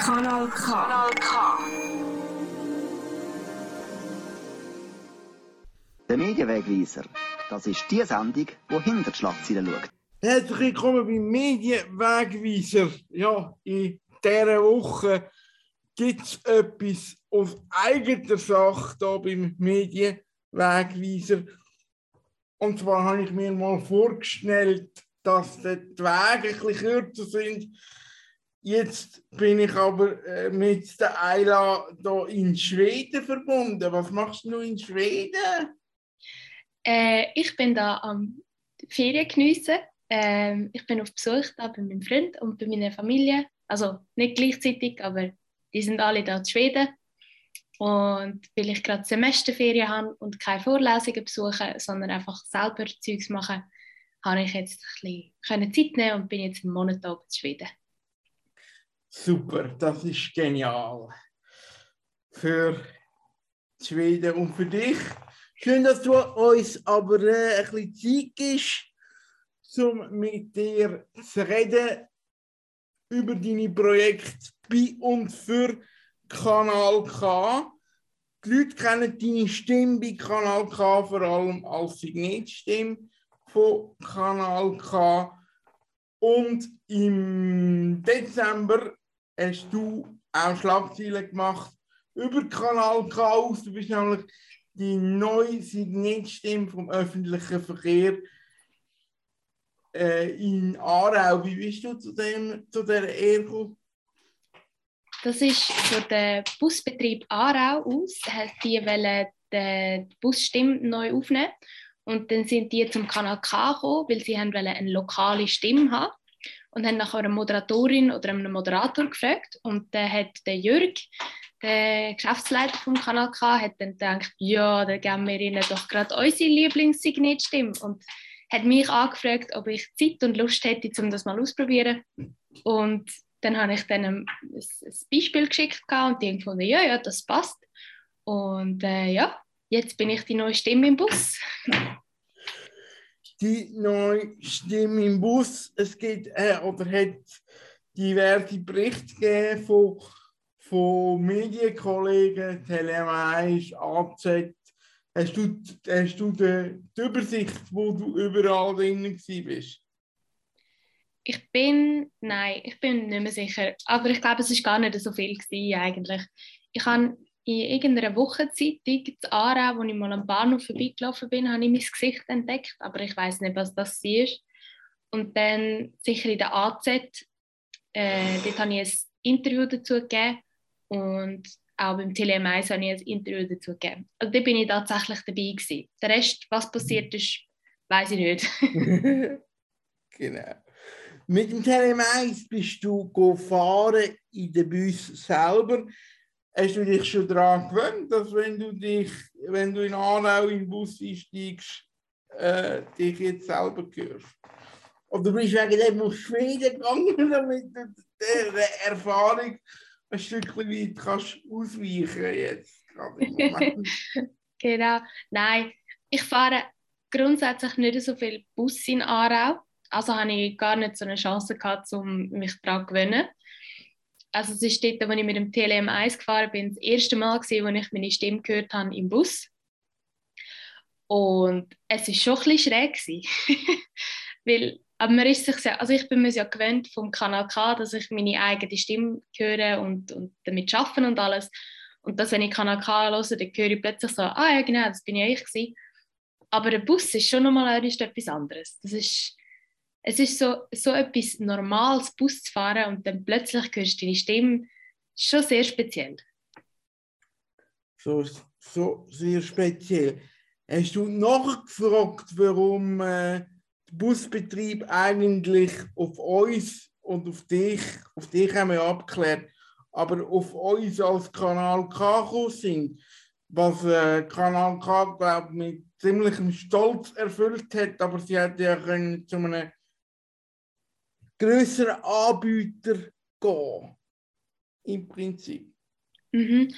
Kanal K. Kanal K. Der Medienwegweiser. Das ist die Sendung, die hinter die Schlagzeilen schaut. Herzlich willkommen beim Medienwegweiser. Ja, in dieser Woche gibt es etwas aus eigener Sache hier beim Medienwegweiser. Und zwar habe ich mir mal vorgestellt, dass die Wege ein bisschen kürzer sind. Jetzt bin ich aber äh, mit der Ayla hier in Schweden verbunden. Was machst du in Schweden? Äh, ich bin da am Ferien geniessen. Ähm, ich bin auf Besuch da bei meinem Freund und bei meiner Familie. Also nicht gleichzeitig, aber die sind alle da in Schweden. Und weil ich gerade Semesterferien habe und keine Vorlesungen besuche, sondern einfach selber Zeugs mache, habe ich jetzt ein bisschen Zeit nehmen und bin jetzt einen Monat da in Schweden. Super, das ist genial. Für Schweden und für dich. Schön, dass du uns aber äh, ein bisschen Zeit gibst, um mit dir zu reden über deine Projekte bei und für Kanal K. Die Leute kennen deine Stimme bei Kanal K vor allem als Signetstimme von Kanal K. Und im Dezember hast du auch Schlagzeilen gemacht über Kanal K aus. Du bist nämlich die neue Signetstimme vom öffentlichen Verkehr äh, in Aarau. Wie bist du zu, dem, zu dieser Ehre? Das ist von der Busbetrieb Aarau aus, die wollen die Busstimme neu aufnehmen und dann sind die zum Kanal K gekommen, weil sie haben eine lokale Stimme haben. Und haben nach einer Moderatorin oder einem Moderator gefragt. Und dann hat der Jörg, der Geschäftsleiter vom Kanal K, hat dann gedacht, ja, dann geben wir ihnen doch gerade unsere Lieblingssignetstimme. Und hat mich angefragt, ob ich Zeit und Lust hätte, um das mal auszuprobieren. Und dann habe ich dann ein, ein Beispiel geschickt und die gefunden, ja, ja, das passt. Und äh, ja, jetzt bin ich die neue Stimme im Bus. die neue Stimme im Bus. Es gibt äh, oder hat diverse Berichte gegeben von, von Medienkollegen, Tele1, AZ. Hast du, hast du die, die Übersicht, wo du überall drin bist? Ich bin, nein, ich bin nicht mehr sicher. Aber ich glaube, es ist gar nicht so viel gewesen, eigentlich. Ich habe in irgendeiner Wochenzeitung in Aarau, wo ich mal am Bahnhof vorbeigelaufen bin, habe ich mein Gesicht entdeckt, aber ich weiß nicht, was das ist. Und dann sicher in der AZ, äh, dort habe ich ein Interview dazu gegeben und auch beim TLM1 habe ich ein Interview dazu gegeben. Also da bin ich tatsächlich dabei gewesen. Der Rest, was passiert ist, weiß ich nicht. genau. Mit dem TLM1 bist du gefahren in den Bus selber. Hast du dich schon daran gewöhnt, dass wenn du dich, wenn du in Aarau in den Bus einsteigst, äh, dich jetzt selber hörst? Oder bist du wegen dem auf Schweden gegangen, damit du der Erfahrung ein Stückchen weit kannst ausweichen jetzt? genau. Nein, ich fahre grundsätzlich nicht so viel Bus in Aarau. Also habe ich gar nicht so eine Chance gehabt, um mich daran zu gewöhnen. Also es ist dort, als ich mit dem TLM1 gefahren bin, das erste Mal, gewesen, als ich meine Stimme gehört habe im Bus. Und es war schon ein schräg. Weil, aber man ist sich also ich bin mir ja gewöhnt vom Kanal K, dass ich meine eigene Stimme höre und, und damit arbeite und alles. Und dass, wenn ich Kanal K höre, dann höre ich plötzlich so, ah ja genau, das bin ja ich gewesen. Aber der Bus ist schon nochmal etwas anderes. Das ist, es ist so, so etwas Normales, Bus zu fahren und dann plötzlich hörst du deine Stimme. Schon sehr speziell. So, so sehr speziell. Hast du nachgefragt, warum äh, der Busbetrieb eigentlich auf uns und auf dich, auf dich haben wir abgeklärt, aber auf uns als Kanal K sind? Was äh, Kanal K, glaube mit ziemlichem Stolz erfüllt hat, aber sie hätte ja können zu einem größeren Anbieter gehen. Im Prinzip. Mhm.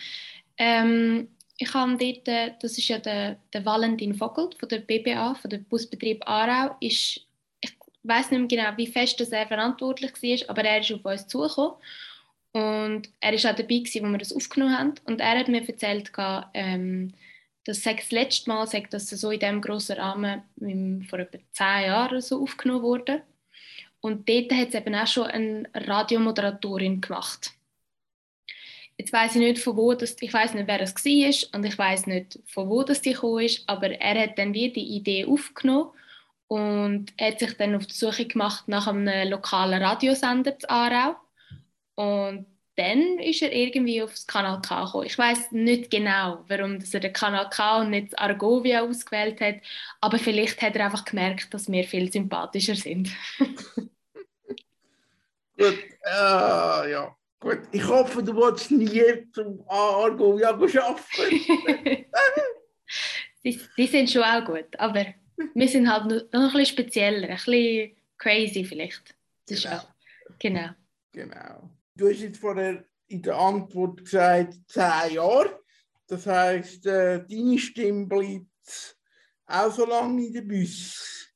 Ähm, ich habe dort, äh, das ist ja der, der Valentin Vogel von der BBA, von der Busbetrieb Aarau, ist, ich weiß nicht mehr genau, wie fest das er verantwortlich war, aber er ist auf uns zugekommen und er war auch dabei, wo wir das aufgenommen haben. Und er hat mir erzählt, ähm, dass das letzte Mal sagt, dass so in diesem grossen Rahmen vor etwa zehn Jahren so aufgenommen wurde. Und dort hat es eben auch schon eine Radiomoderatorin gemacht. Jetzt weiß ich nicht, von wo das, ich weiß nicht, wer das war und ich weiß nicht, von wo das die gekommen ist, aber er hat dann wieder die Idee aufgenommen und hat sich dann auf die Suche gemacht nach einem lokalen Radiosender zu Aarau und dann ist er irgendwie aufs Kanal K gekommen. Ich weiß nicht genau, warum er den Kanal K und nicht Argovia ausgewählt hat, aber vielleicht hat er einfach gemerkt, dass wir viel sympathischer sind. Gut, äh, ja. Gut, ich hoffe, du willst nie zum Argovia arbeiten. die, die sind schon auch gut, aber wir sind halt noch ein bisschen spezieller, ein bisschen crazy vielleicht. Das genau. Ist auch, genau. Genau. Du hast jetzt vorher in der Antwort gesagt, zehn Jahre. Das heisst, äh, deine Stimme bleibt auch so lange in der Bus.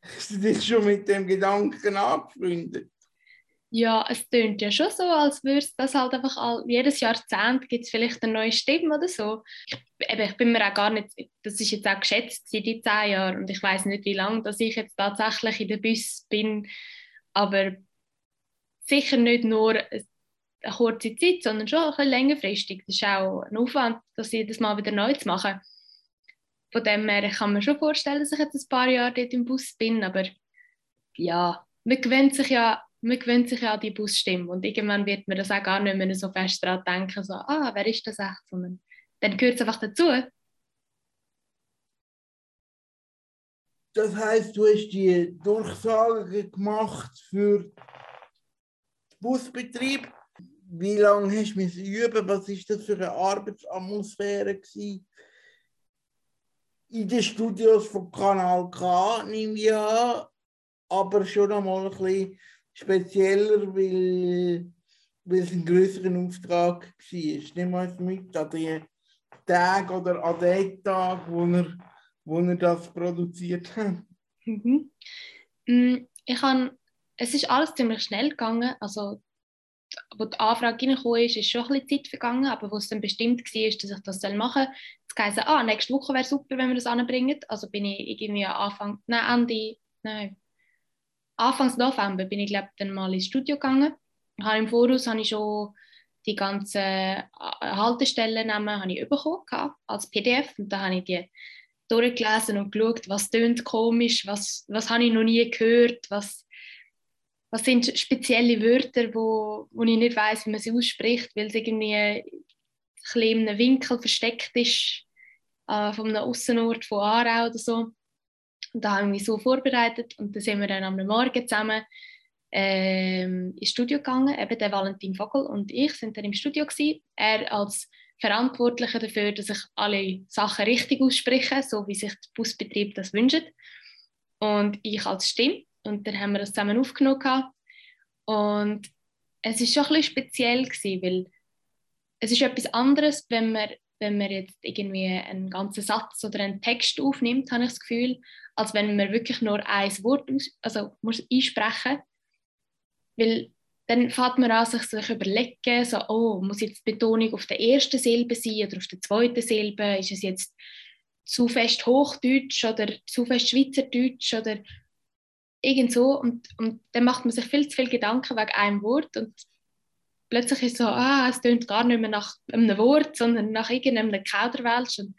Hast du dich schon mit dem Gedanken angefreundet? Ja, es tönt ja schon so, als würde es das halt einfach all, jedes Jahrzehnt gibt es vielleicht eine neue Stimme oder so. Ich, eben, ich bin mir auch gar nicht, das ist jetzt auch geschätzt seit die zehn Jahren und ich weiß nicht, wie lange dass ich jetzt tatsächlich in der Bus bin, aber sicher nicht nur eine kurze Zeit, sondern schon ein bisschen längerfristig. Das ist auch ein Aufwand, das jedes Mal wieder neu zu machen. Von dem her kann man schon vorstellen, dass ich jetzt ein paar Jahre dort im Bus bin, aber ja, man gewöhnt sich ja, man gewöhnt sich ja an die Busstimme und irgendwann wird man das auch gar nicht mehr so fest daran denken, so, ah, wer ist das echt, sondern dann gehört es einfach dazu. Das heißt, du hast die Durchsage gemacht für Busbetrieb. Wie lange hast du üben? Was ist das für eine Arbeitsatmosphäre gewesen? In den Studios von Kanal K nehme ich an, aber schon einmal ein bisschen spezieller, weil, weil es ein größerer Auftrag war. Nimm mal mit an die Tage oder an den Tag, wo er, wo er das produziert hat. Mhm. Mm, ich habe es ist alles ziemlich schnell gegangen. Also, wo die Anfrage reingekommen ist, ist schon ein bisschen Zeit vergangen, aber wo es dann bestimmt war, dass ich das machen soll, es heisst, ah, nächste Woche wäre super, wenn wir das anbringen. Also bin ich irgendwie Anfang, nein, Ende, nein, Anfangs November bin ich, glaube dann mal ins Studio gegangen. Habe Im Voraus habe ich schon die ganzen äh, ich bekommen als PDF und da habe ich die durchgelesen und geschaut, was tönt komisch, was, was habe ich noch nie gehört, was was sind spezielle Wörter, wo, wo ich nicht weiß, wie man sie ausspricht, weil es irgendwie ein in einem Winkel versteckt ist, äh, von einem Aussenort von Aarau oder so. Und da haben wir so vorbereitet und dann sind wir dann am Morgen zusammen ähm, ins Studio gegangen. Eben der Valentin Vogel und ich sind dann im Studio gewesen. Er als Verantwortlicher dafür, dass ich alle Sachen richtig ausspreche, so wie sich der Busbetrieb das wünscht. Und ich als Stimme. Und dann haben wir das zusammen aufgenommen. Und es ist schon ein bisschen speziell, gewesen, weil es ist etwas anderes, wenn man, wenn man jetzt irgendwie einen ganzen Satz oder einen Text aufnimmt, habe ich das Gefühl, als wenn man wirklich nur ein Wort aus, also muss einsprechen Weil dann fängt man an, sich zu überlegen, so, oh, muss jetzt die Betonung auf der ersten Silbe sein oder auf der zweiten Silbe? Ist es jetzt zu fest Hochdeutsch oder zu fest Schweizerdeutsch oder irgend so und, und dann macht man sich viel zu viel Gedanken wegen einem Wort und plötzlich ist so, ah, es klingt gar nicht mehr nach einem Wort, sondern nach irgendeinem Kauderwelsch und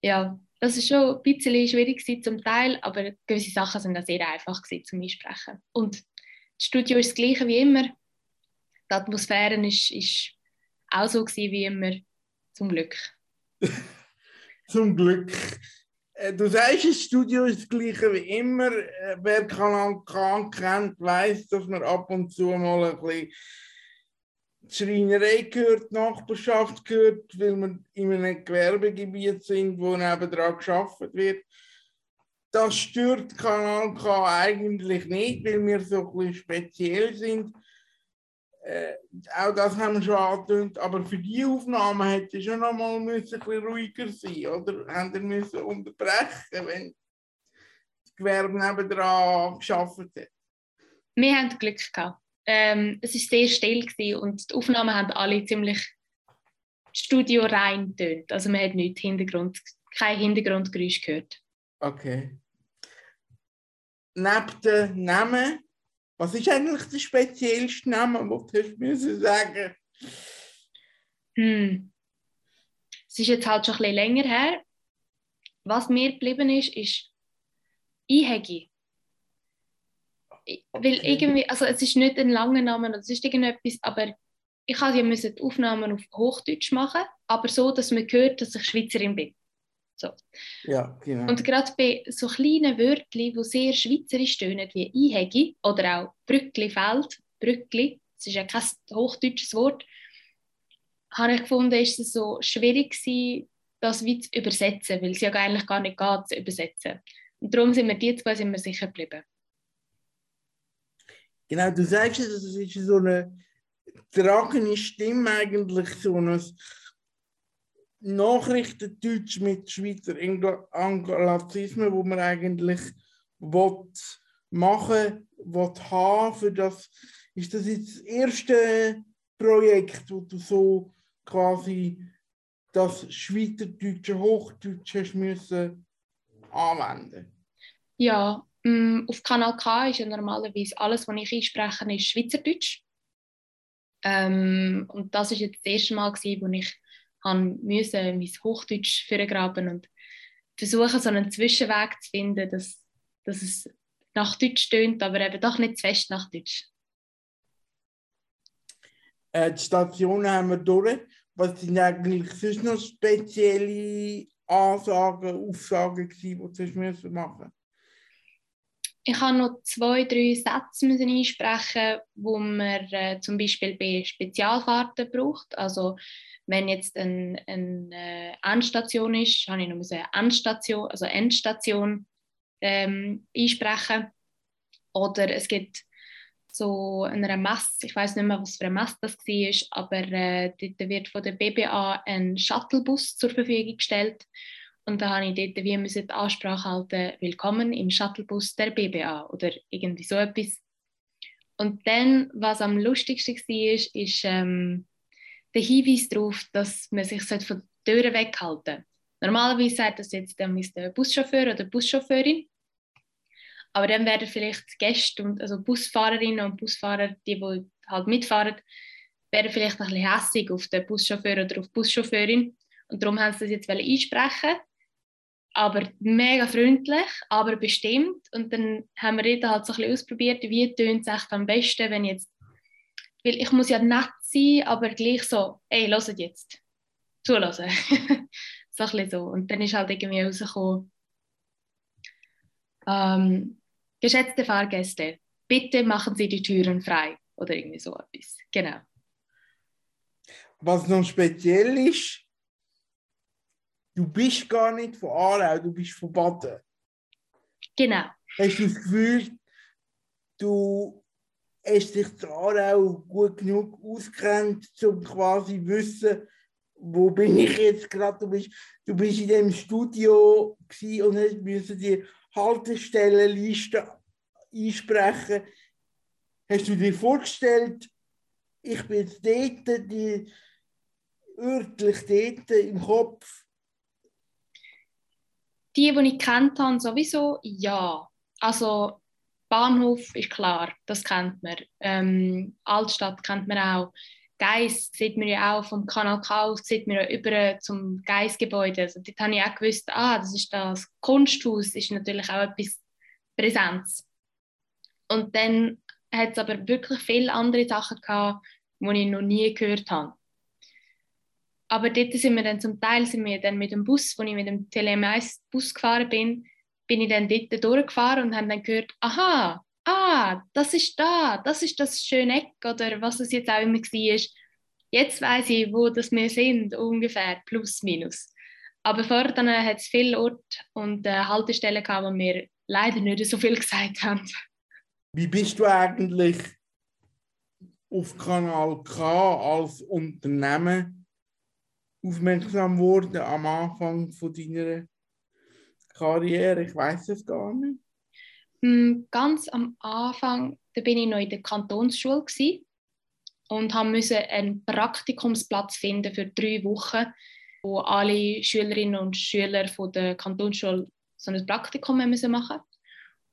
ja, das ist schon ein bisschen schwierig zum Teil, aber gewisse Sachen sind auch sehr einfach zum Einsprechen. Und das Studio ist das gleiche wie immer. Die Atmosphäre ist, ist auch so wie immer, zum Glück. zum Glück. Äh, du sagst, das Studio ist das gleiche wie immer. Äh, wer Kanal K kennt, weiß, dass man ab und zu mal ein bisschen die Schreinerei gehört, die Nachbarschaft gehört, weil wir in einem Gewerbegebiet sind, wo nebenan geschaffen wird. Das stört Kanal K eigentlich nicht, weil wir so ein bisschen speziell sind. Äh, auch das haben wir schon angetönt, aber für die Aufnahme hätte schon noch mal ein bisschen ruhiger sein oder? Haben müssen unterbrechen, wenn Gewerbe nebendran geschafft hat? Wir hatten Glück gehabt. Ähm, es war sehr still gewesen und die Aufnahmen haben alle ziemlich Studio rein tönt. Also man hat nicht Hintergrund, kein Hintergrundgeräusch gehört. Okay. Neben dem Namen, was ist eigentlich der speziellste Name, den du müssen sagen Hm. Es ist jetzt halt schon ein bisschen länger her. Was mir geblieben ist, ist Einhegi. Weil irgendwie, also es ist nicht ein langer Name, oder ist irgendetwas, aber ich musste ja müssen die Aufnahmen auf Hochdeutsch machen, aber so, dass man hört, dass ich Schweizerin bin. So. Ja, genau. Und gerade bei so kleinen Wörtern, die sehr schweizerisch tönen, wie Einhegi oder auch Brücklifeld, Brückli, das ist ja kein hochdeutsches Wort, habe ich gefunden, ist es so schwierig gewesen, das wie zu übersetzen, weil es ja eigentlich gar nicht geht, zu übersetzen. Und darum sind wir die zwei sind wir sicher geblieben. Genau, du sagst es, es ist so eine tragende Stimme eigentlich, so ein Nachrichtendeutsch mit Schweizer Angl- Anglizismen, wo man eigentlich will machen will, haben für das. Ist das jetzt das erste Projekt, wo du so quasi das Schweizerdeutsche, Hochdeutsche hast müssen anwenden? Ja, auf Kanal K ist ja normalerweise alles, was ich einspreche, ist Schweizerdeutsch. Ähm, und das ist jetzt das erste Mal, gewesen, wo ich müssen mein Hochdeutsch vorgraben und versuchen, so einen Zwischenweg zu finden, dass, dass es nach Deutsch tönt, aber eben doch nicht zu fest nach Deutsch. Äh, die Stationen haben wir durch. Was sind eigentlich sonst noch spezielle Ansagen, Aufsagen die du machen Ich habe noch zwei, drei Sätze müssen einsprechen, wo man äh, zum Beispiel bei Spezialfahrten braucht. Also wenn jetzt eine ein, äh, Endstation ist, habe ich noch eine Endstation, also Endstation ähm, einsprechen. Oder es gibt so einer Messe, ich weiß nicht mehr, was für eine Messe das war, aber äh, dort wird von der BBA ein Shuttlebus zur Verfügung gestellt. Und da habe ich dort wie müssen die Ansprache halten, willkommen im Shuttlebus der BBA oder irgendwie so etwas. Und dann, was am lustigsten war, ist, ähm, der Hinweis darauf, dass man sich von den Türen weghalten sollte. Normalerweise sagt das jetzt dann der Buschauffeur oder Buschauffeurin. Aber dann werden vielleicht Gäste und also Busfahrerinnen und Busfahrer, die, die halt mitfahren, werden vielleicht ein bisschen hässig auf den Buschauffeur oder auf die Buschauffeurin. Und darum haben sie das jetzt einsprechen aber mega freundlich, aber bestimmt. Und dann haben wir dort halt so ein bisschen ausprobiert, wie tönt es echt am besten, wenn jetzt, weil ich muss ja nett sein, aber gleich so, ey, hört jetzt, zulassen. so ein bisschen so. Und dann ist halt irgendwie rausgekommen, ähm, geschätzte Fahrgäste, bitte machen Sie die Türen frei. Oder irgendwie so etwas. Genau. Was noch speziell ist, du bist gar nicht von Aarau, du bist von Baden. Genau. Hast du das Gefühl, du hast dich zu Aarau gut genug auskennt, um quasi zu wissen, wo bin ich jetzt gerade? Du bist, du bist in dem Studio und hast müssen die Haltestellenliste einsprechen. Hast du dir vorgestellt, ich bin jetzt dort, die, örtlich dort im Kopf? Die, die ich kennt habe, sowieso ja. Also Bahnhof ist klar, das kennt man. Ähm, Altstadt kennt man auch. Geis sieht man ja auch vom Kanal K sieht man ja über zum Geisgebäude. Also dort habe ich auch gewusst, ah, das ist das Kunsthaus, ist natürlich auch etwas Präsenz. Und dann hat es aber wirklich viele andere Sachen gehabt, die ich noch nie gehört habe. Aber dort sind wir dann zum Teil sind wir dann mit dem Bus, wo ich mit dem TLM1-Bus gefahren bin, bin ich dann dort durchgefahren und habe dann gehört, aha, ah, das ist da, das ist das schöne Eck oder was es jetzt auch immer war. Jetzt weiß ich, wo das wir sind, ungefähr, plus, minus. Aber vorher dann hat es viele Orte und äh, Haltestellen gehabt, wo wir leider nicht so viel gesagt haben. Wie bist du eigentlich auf Kanal K als Unternehmen aufmerksam geworden am Anfang von deiner Karriere? Ich weiß es gar nicht. Mm, Ganz am Anfang, da bin ich noch in der Kantonsschule und müssen einen Praktikumsplatz finden für drei Wochen, wo alle Schülerinnen und Schüler von der Kantonsschule so ein Praktikum müssen machen.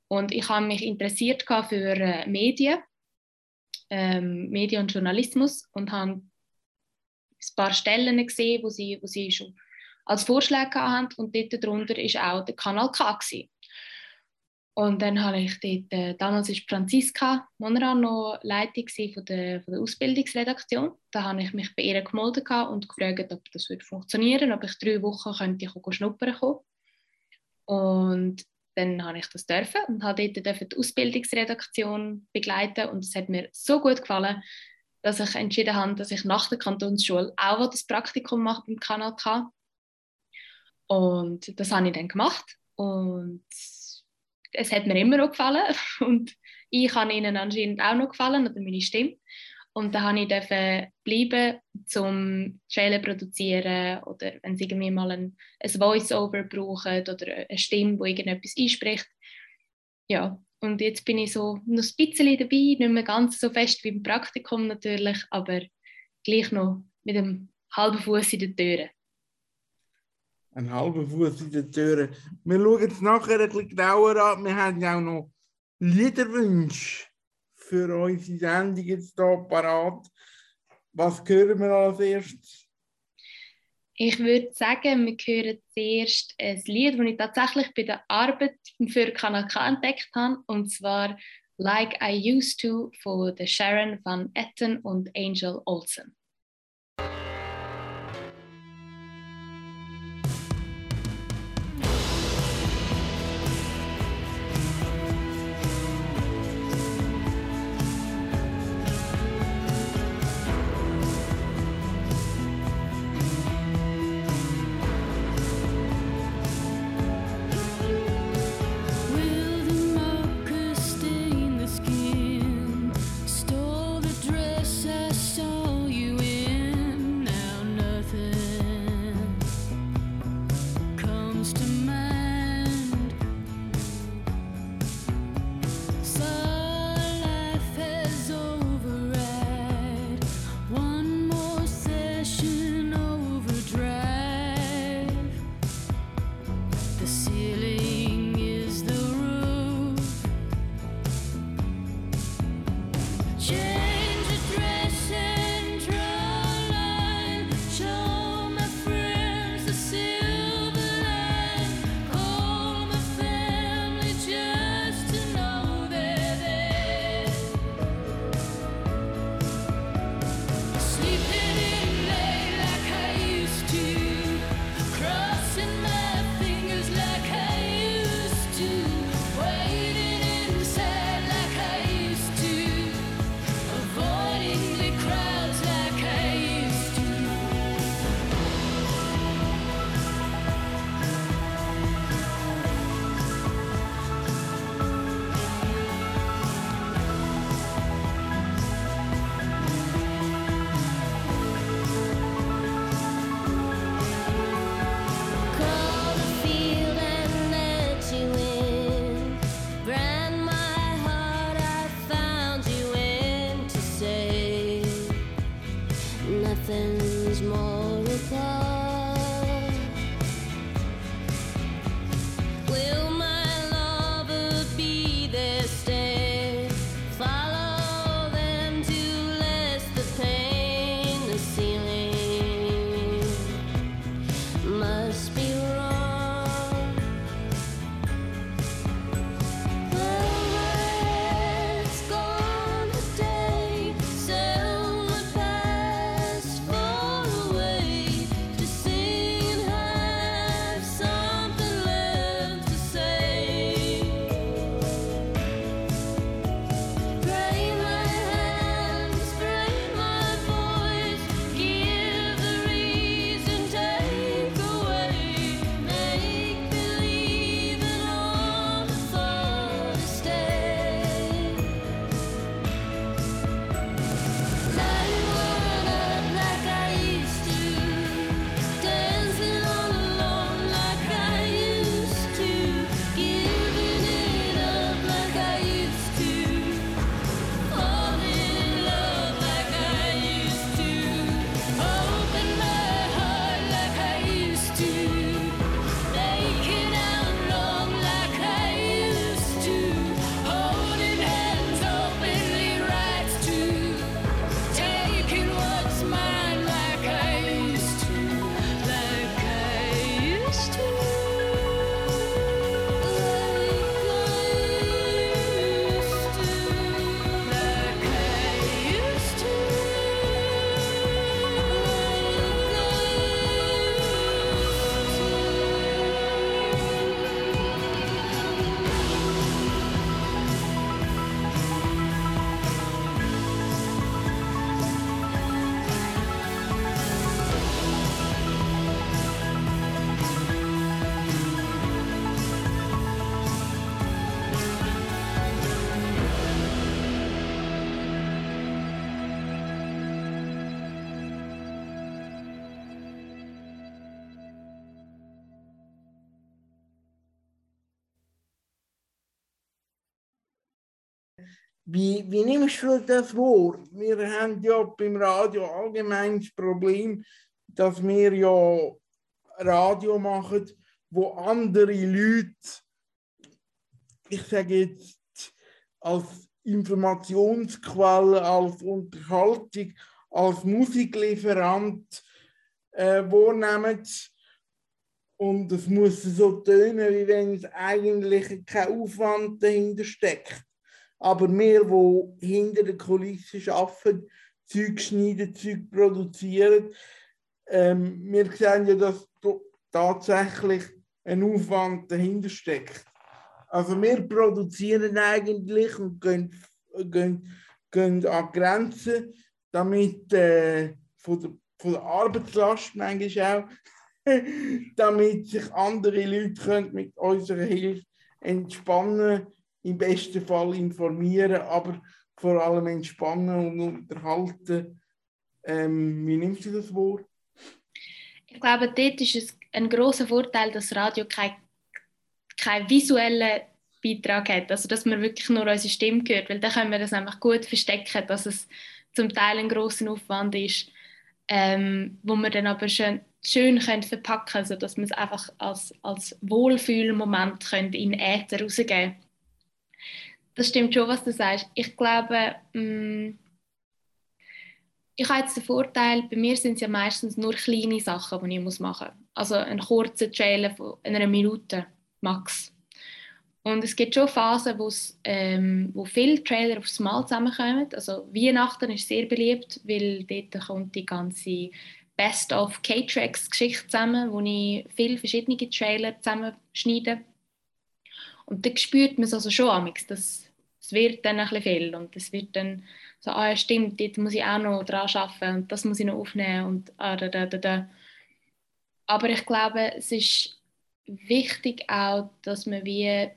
Und ich habe mich interessiert für äh, Medien, ähm, Medien und Journalismus und habe ein paar Stellen gesehen, wo sie, wo sie schon als Vorschläge haben und dort darunter ist auch der Kanal K. Gewesen. Und dann habe ich dort, äh, damals war Franziska Monran noch Leitung von der, von der Ausbildungsredaktion. Da habe ich mich bei ihr gemeldet und gefragt, ob das würde funktionieren, ob ich drei Wochen könnte ich schnuppern kommen. Und dann habe ich das dürfen und habe dort die Ausbildungsredaktion begleiten und es hat mir so gut gefallen, dass ich entschieden habe, dass ich nach der Kantonsschule auch das Praktikum mache beim Kanal K. Und das habe ich dann gemacht und es hat mir immer noch gefallen und ich habe ihnen anscheinend auch noch gefallen oder meine Stimme. Und da habe ich bleiben, zum Trailer produzieren oder wenn sie irgendwie mal ein, ein Voice-Over brauchen oder eine Stimme, die irgendetwas einspricht. Ja, und jetzt bin ich so noch ein bisschen dabei, nicht mehr ganz so fest wie im Praktikum natürlich, aber gleich noch mit einem halben Fuß in der Tür. Ein halber Fuß in der Tür. Wir schauen es nachher ein bisschen genauer an. Wir haben ja auch noch Liederwünsche für unsere Sendung jetzt hier parat. Was hören wir als erstes? Ich würde sagen, wir hören zuerst ein Lied, das ich tatsächlich bei der Arbeit für Kanal K entdeckt habe, und zwar Like I Used To von Sharon van Etten und Angel Olsen. nothing's more apart. Wie, wie nimmst du das wahr? Wir haben ja beim Radio allgemein das Problem, dass wir ja Radio machen, wo andere Leute, ich sage jetzt, als Informationsquelle, als Unterhaltung, als Musiklieferant äh, wahrnehmen. Und es muss so tönen, wie wenn es eigentlich kein Aufwand dahinter steckt. Aber wir, die hinter der Kulisse arbeiten, Zeug schneiden, Zeug produzieren, ähm, wir sehen ja, dass da tatsächlich ein Aufwand dahinter steckt. Also wir produzieren eigentlich und gehen, gehen, gehen an Grenzen, damit äh, von, der, von der Arbeitslast manchmal auch, damit sich andere Leute können mit unserer Hilfe entspannen, im besten Fall informieren, aber vor allem entspannen und unterhalten. Ähm, wie nimmst du das Wort? Ich glaube, dort ist es ein großer Vorteil, dass Radio keinen kein visuellen Beitrag hat. Also, dass man wirklich nur unsere Stimme hört, weil dann können wir das einfach gut verstecken, dass es zum Teil ein großer Aufwand ist, ähm, wo wir dann aber schön, schön können verpacken können, sodass wir es einfach als, als Wohlfühlmoment können in Äther rausgeben Das stimmt schon, was du sagst. Ich glaube, mh, ich habe jetzt den Vorteil, bei mir sind es ja meistens nur kleine Sachen, die ich machen muss. Also einen kurzen Trailer von einer Minute max. Und es gibt schon Phasen, ähm, wo viele Trailer aufs Mal zusammenkommen. Also Weihnachten ist sehr beliebt, weil dort kommt die ganze Best of K-Tracks-Geschichte zusammen, wo ich viele verschiedene Trailer zusammenschneide. Und da spürt man es also schon amix, dass es wird dann ein bisschen viel und es wird dann so, ah ja stimmt, jetzt muss ich auch noch dran arbeiten und das muss ich noch aufnehmen und ah, da, da, da, da. Aber ich glaube, es ist wichtig auch, dass man wie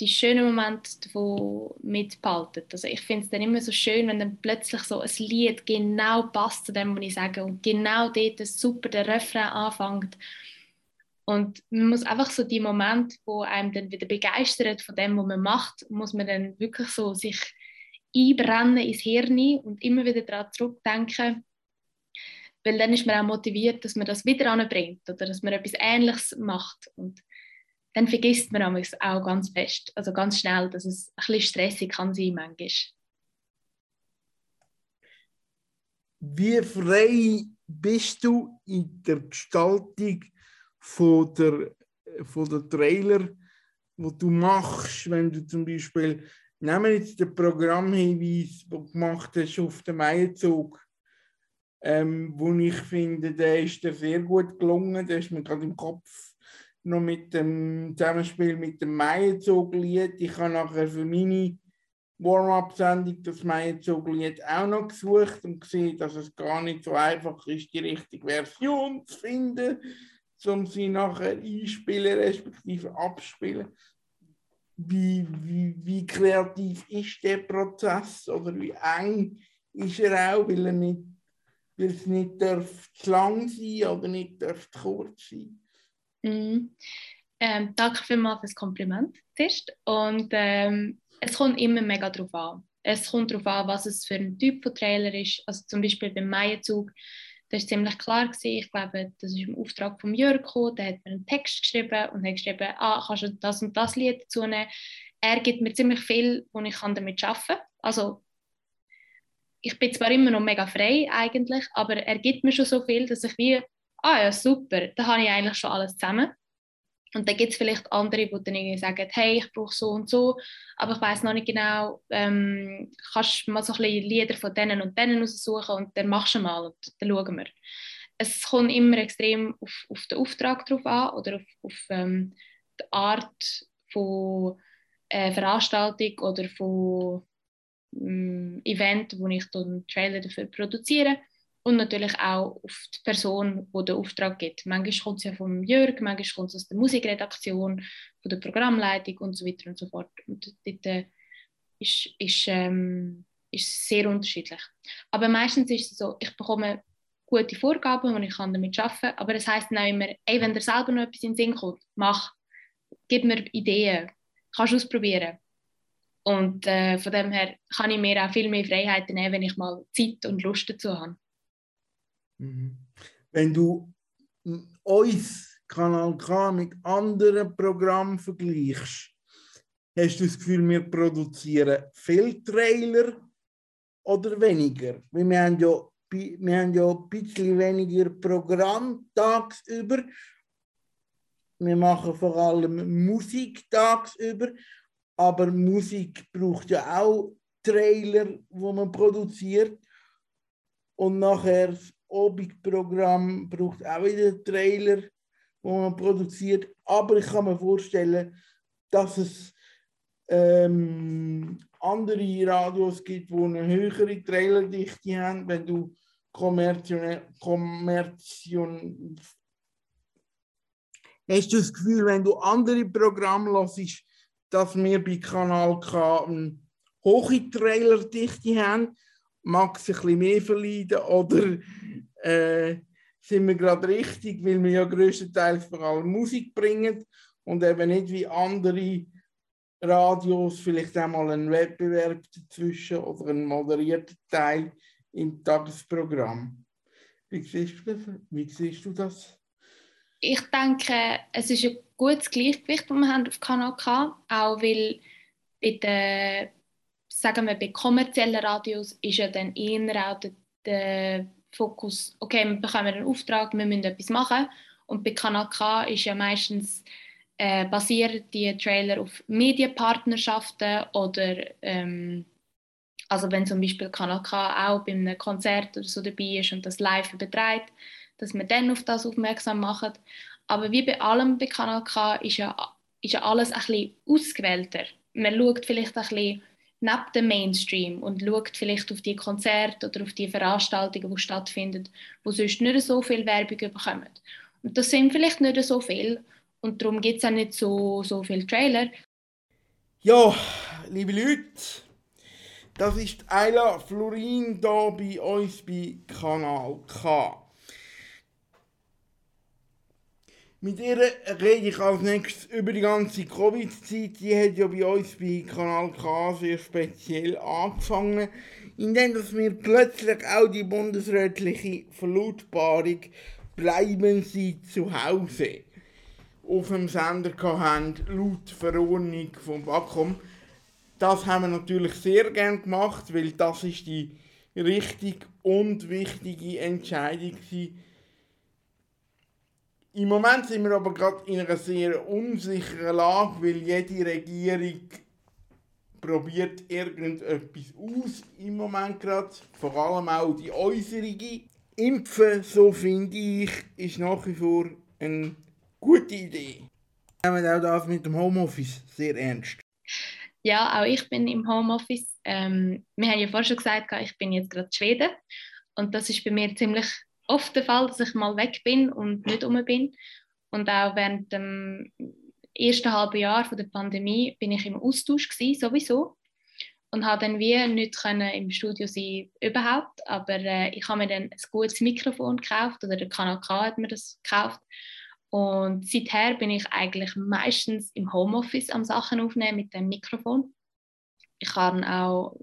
die schönen Momente davon mitbehaltet. Also ich finde es dann immer so schön, wenn dann plötzlich so ein Lied genau passt zu dem, was ich sage und genau dort super der Refrain anfängt. Und man muss einfach so die Momente, wo einem dann wieder begeistert von dem, was man macht, muss man dann wirklich so sich einbrennen ins Hirn und immer wieder daran zurückdenken, weil dann ist man auch motiviert, dass man das wieder anbringt oder dass man etwas Ähnliches macht und dann vergisst man auch ganz fest, also ganz schnell, dass es ein bisschen stressig kann sein manchmal. Wie frei bist du in der Gestaltung von der, von der Trailer, wo du machst, wenn du zum Beispiel, nehmen wir jetzt den Programmhinweis, den du gemacht hast auf dem Meierzug, ähm, wo ich finde, der ist dir sehr gut gelungen, der ist mir gerade im Kopf noch mit dem Zusammenspiel mit dem Meierzug-Lied. Ich habe nachher für meine Warm-up-Sendung das Meierzug-Lied auch noch gesucht und gesehen, dass es gar nicht so einfach ist, die richtige Version zu finden, um sie nachher einspielen respektive abspielen. Wie, wie, wie kreativ ist der Prozess oder wie eng ist er auch, weil, er nicht, weil es nicht darf lang sein oder nicht darf kurz sein. Mhm. Ähm, danke vielmals für das Kompliment, Tist. Und ähm, es kommt immer mega darauf an. Es kommt darauf an, was es für ein Typ von Trailer ist. Also zum Beispiel beim Maienzug, das ist ziemlich klar gewesen. Ich glaube, das ist im Auftrag von Jörg gekommen. Der hat mir einen Text geschrieben und hat geschrieben, ah, kannst du das und das Lied dazu nehmen. Er gibt mir ziemlich viel, wo ich kann damit arbeiten. Also ich bin zwar immer noch mega frei eigentlich, aber er gibt mir schon so viel, dass ich wie ah ja, super, da habe ich eigentlich schon alles zusammen. Und dann gibt es vielleicht andere, die dann irgendwie sagen, hey, ich brauche so und so, aber ich weiß noch nicht genau, ähm, kannst du mal so ein bisschen Lieder von denen und denen aussuchen und dann machst du mal und dann schauen wir. Es kommt immer extrem auf, auf den Auftrag drauf an oder auf, auf ähm, die Art von äh, Veranstaltung oder von ähm, Event, wo ich dann Trailer dafür produziere und natürlich auch auf die Person, die den Auftrag gibt. Manchmal kommt es ja vom Jörg, manchmal kommt es aus der Musikredaktion, von der Programmleitung und so weiter und so fort. Und dort äh, ist, ähm, ist sehr unterschiedlich. Aber meistens ist es so, ich bekomme gute Vorgaben und ich kann damit arbeiten, aber das heißt dann auch immer, ey, wenn dir selber noch etwas in den Sinn kommt, mach, gib mir Ideen, kannst ausprobieren. Und äh, von dem her kann ich mir auch viel mehr Freiheiten nehmen, wenn ich mal Zeit und Lust dazu habe. Mhm. Wenn du m, uns Kanal K mit anderen Programmen vergleichst, hast du das Gefühl, wir produzieren viel Trailer oder weniger? Weil wir haben ja, wir haben ja ein bisschen weniger Programm tagsüber. Wir machen vor allem Musik tagsüber, aber Musik braucht ja auch Trailer, wo man produziert. Und nachher Obig-Programm braucht auch wieder Trailer, wo man produziert. Aber ich kann mir vorstellen, dass es ähm, andere Radios gibt, die eine höhere Trailerdichte haben, wenn du kommerzion Hast du das Gefühl, wenn du andere Programme hörst, dass wir bei Kanal K eine hohe Trailerdichte haben? Mag es ein bisschen mehr verleiden oder äh, sind wir gerade richtig, weil wir ja größtenteils vor allem Musik bringen und eben nicht wie andere Radios vielleicht einmal einen Wettbewerb dazwischen oder einen moderierten Teil im Tagesprogramm. Wie siehst du das? Wie siehst du das? Ich denke, es ist ein gutes Gleichgewicht, das wir haben auf Kanal K, auch weil bei den, sagen wir, bei kommerziellen Radios ist ja dann eher auch der, der Fokus, okay, wir bekommen einen Auftrag, wir müssen etwas machen und bei Kanal K ist ja meistens äh, basieren die Trailer auf Medienpartnerschaften oder ähm, also wenn zum Beispiel Kanal K auch bei einem Konzert oder so dabei ist und das live überträgt, dass wir dann auf das aufmerksam machen. Aber wie bei allem bei Kanal K ist ja, ist ja alles ein bisschen ausgewählter. Man schaut vielleicht ein bisschen neben dem Mainstream und schaut vielleicht auf die Konzerte oder auf die Veranstaltungen, die stattfinden, wo sonst nicht so viel Werbung bekommen. Und das sind vielleicht nicht so viel und darum gibt es auch nicht so, so viele Trailer. Ja, liebe Leute, das ist Ayla Florin da bei uns bei Kanal K. Mit ihr rede ich als nächstes über die ganze Covid-Zeit. Die hat ja bei uns bei Kanal K sehr speziell angefangen, indem dass wir plötzlich auch die bundesrätliche Verlautbarung bleiben Sie zu Hause auf dem Sender hatten, laut Verordnung vom BAKOM. Das haben wir natürlich sehr gern gemacht, weil das ist die richtig und wichtige Entscheidung war. Im Moment sind wir aber gerade in einer sehr unsicheren Lage, weil jede Regierung probiert irgendetwas aus im Moment gerade, vor allem auch die äußerige. Impfen, so finde ich, ist nach wie vor eine gute Idee. Wir nehmen auch das mit dem Homeoffice sehr ernst. Ja, auch ich bin im Homeoffice. Ähm, wir haben ja vorher schon gesagt, ich bin jetzt gerade in Schweden. Und das ist bei mir ziemlich oft der Fall, dass ich mal weg bin und nicht um bin. Und auch während dem ersten halben Jahr von der Pandemie bin ich im Austausch gewesen, sowieso. Und habe dann wie nicht können im Studio sein überhaupt. Aber äh, ich habe mir dann ein gutes Mikrofon gekauft oder der Kanal K hat mir das gekauft. Und seither bin ich eigentlich meistens im Homeoffice am Sachen aufnehmen mit dem Mikrofon. Ich kann auch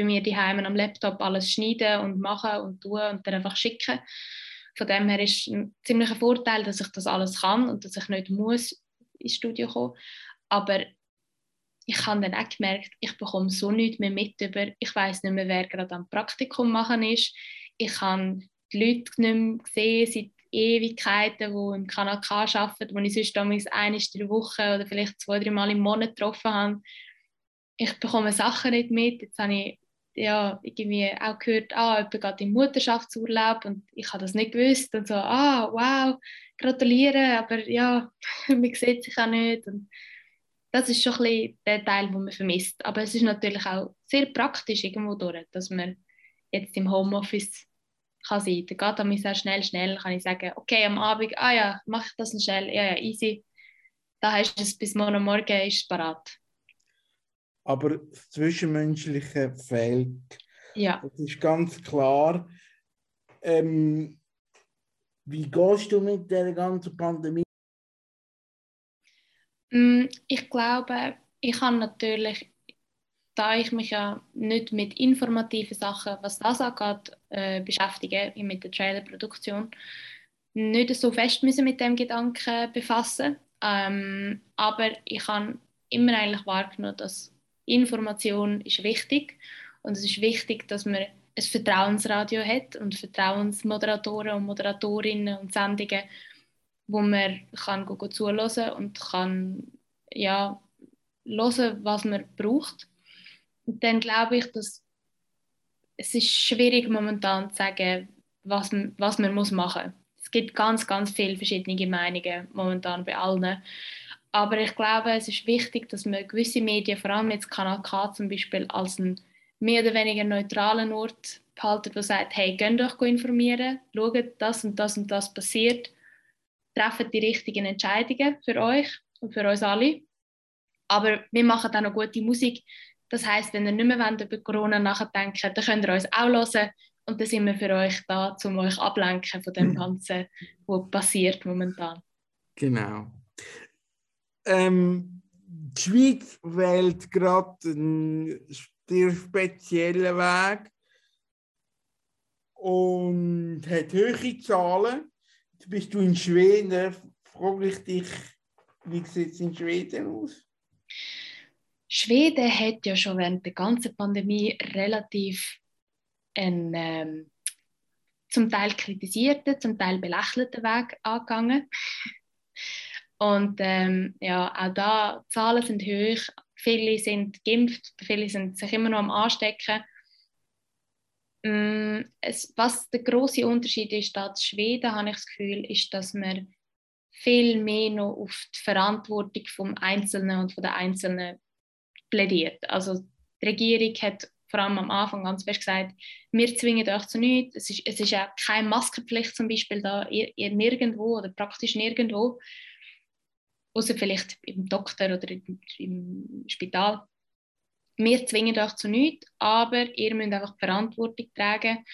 bei mir daheim am Laptop alles schneiden und machen und tun und dann einfach schicken. Von dem her ist ein ziemlicher Vorteil, dass ich das alles kann und dass ich nicht muss ins Studio kommen. Aber ich habe dann auch gemerkt, ich bekomme so nichts mehr mit über. Ich weiß nicht mehr, wer gerade am Praktikum machen ist. Ich habe die Leute nicht mehr gesehen seit Ewigkeiten, die im Kanal K arbeiten, die ich sonst damals eine in der Woche oder vielleicht zwei, drei Mal im Monat getroffen habe. Ich bekomme Sachen nicht mit. Jetzt habe ich ja, irgendwie auch gehört, ah, jemand geht in Mutterschaftsurlaub und ich habe das nicht gewusst. Und so, ah, wow, gratuliere, aber ja, man sieht sich auch nicht. Und das ist schon ein bisschen der Teil, den man vermisst. Aber es ist natürlich auch sehr praktisch irgendwo durch, dass man jetzt im Homeoffice kann sein. Da geht dann sehr schnell, schnell, kann ich sagen, okay, am Abend, ah ja, mach ich das schnell, ja, ja, easy. Da hast du es bis morgen Morgen, ist es parat. Aber das Zwischenmenschliche fehlt. Ja. Das ist ganz klar. Ähm, wie gehst du mit der ganzen Pandemie? Mm, Ich glaube, ich habe natürlich da ich mich ja nicht mit informativen Sachen, was das angeht, äh, beschäftige, wie mit der Trailerproduktion, nicht so fest müssen mit dem Gedanken befassen. Ähm, aber ich habe immer eigentlich wahrgenommen, dass Information ist wichtig und es ist wichtig, dass man ein Vertrauensradio hat und Vertrauensmoderatoren und Moderatorinnen und Sendungen, wo man kann zuhören und kann ja hören, was man braucht. Und dann glaube ich, dass es ist schwierig momentan zu sagen, was, man- was man muss machen muss. Es gibt ganz, ganz viele verschiedene Meinungen momentan bei allen. Aber ich glaube, es ist wichtig, dass man gewisse Medien, vor allem jetzt Kanal K zum Beispiel, als einen mehr oder weniger neutralen Ort behalten, der sagt, hey, geht euch informieren, schaut, das und das und das passiert, trefft die richtigen Entscheidungen für euch und für uns alle. Aber wir machen auch noch gute Musik. Das heißt, wenn ihr nicht mehr über Corona nachdenken dann könnt ihr uns auch hören. Und dann sind wir für euch da, um euch ablenken von dem Ganzen, was passiert momentan. Genau. Ähm, die Schweiz wählt gerade einen sehr speziellen Weg und hat hohe Zahlen. Jetzt bist du in Schweden. Frage ich dich, wie sieht es in Schweden aus? Schweden hat ja schon während der ganzen Pandemie relativ einen ähm, zum Teil kritisierten, zum Teil belächelten Weg angegangen. Und ähm, ja, auch da, die Zahlen sind hoch, viele sind geimpft, viele sind sich immer noch am Anstecken. Mm, es, was der große Unterschied ist, da in Schweden, habe ich das Gefühl, ist, dass man viel mehr noch auf die Verantwortung vom Einzelnen und von der Einzelnen plädiert. Also die Regierung hat vor allem am Anfang ganz fest gesagt, wir zwingen euch zu nichts. Es ist, auch keine Maskenpflicht zum Beispiel da, ihr, ihr nirgendwo oder praktisch nirgendwo, außer vielleicht im Doktor oder im, Spital. Wir zwingen euch zu nichts, aber ihr müsst einfach die Verantwortung tragen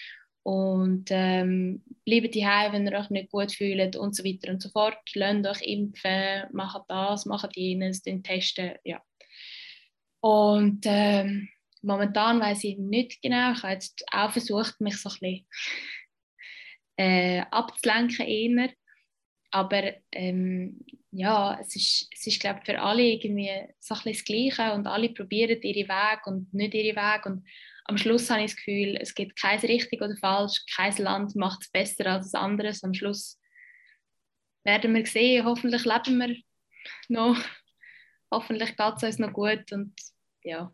und ähm, bleibt daheim, wenn ihr euch nicht gut fühlt und so weiter und so fort. Lasst euch impfen, macht das, macht jenes, den testen, ja. Und ähm, momentan weiß ich nicht genau. Ich habe jetzt auch versucht, mich so ein bisschen äh, abzulenken eher. Aber ähm, ja, es ist, es ist glaube ich, für alle irgendwie so das Gleiche und alle probieren ihre Weg und nicht ihre Weg. Und am Schluss habe ich das Gefühl, es gibt kein richtig oder falsch, kein Land macht es besser als das andere. Am Schluss werden wir sehen, hoffentlich leben wir noch, hoffentlich geht es uns noch gut und ja.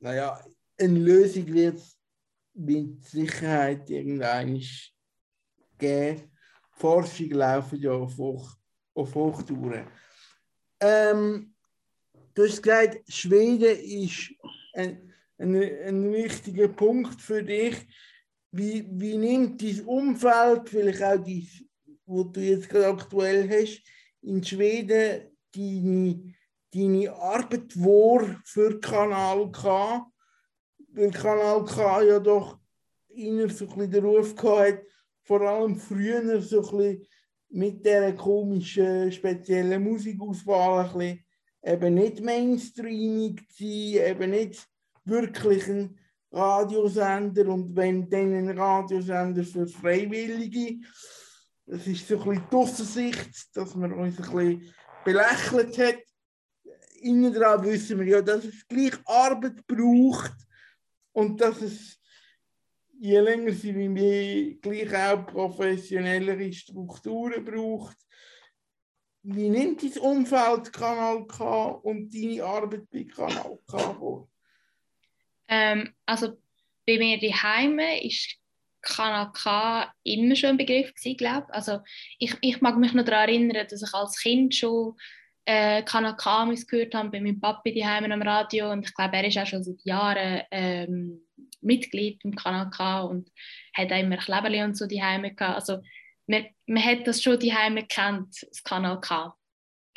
Naja, eine Lösung wird mit Sicherheit irgendwann geben. Forschung laufen ja auf, Hoch, auf Hochtouren. Ähm, du hast gesagt, Schweden ist ein, ein, ein wichtiger Punkt für dich. Wie, wie nimmt dein Umfeld, vielleicht auch dein, wo du jetzt gerade aktuell hast, in Schweden deine, deine Arbeit wahr für Kanal K? Weil Kanal K ja doch inner so ein bisschen den Ruf gehabt vor allem früher so ein bisschen mit dieser komischen, speziellen Musikauswahl ein bisschen eben nicht mainstreamig sein, eben nicht wirklich ein Radiosender und wenn dann ein Radiosender für Freiwillige. Das ist so ein bisschen die Aussensicht, dass man uns ein bisschen belächelt hat. Innen dran wissen wir ja, dass es gleich Arbeit braucht und dass es je länger sie wie mehr gleich auch professionellere Strukturen braucht. Wie nimmt dein Umfeld Kanal K und deine Arbeit bei Kanal K vor? Ähm, also bei mir daheim ist Kanal K immer schon ein Begriff gewesen, glaube Also ich, ich mag mich noch daran erinnern, dass ich als Kind schon äh, Kanal K gehört habe bei meinem Papi daheim am Radio und ich glaube, er ist auch schon seit Jahren ähm, Mitglied im Kanal K und hat auch immer Kleberli und so daheim gehabt. Also man, man hat das schon daheim gekannt, das Kanal K.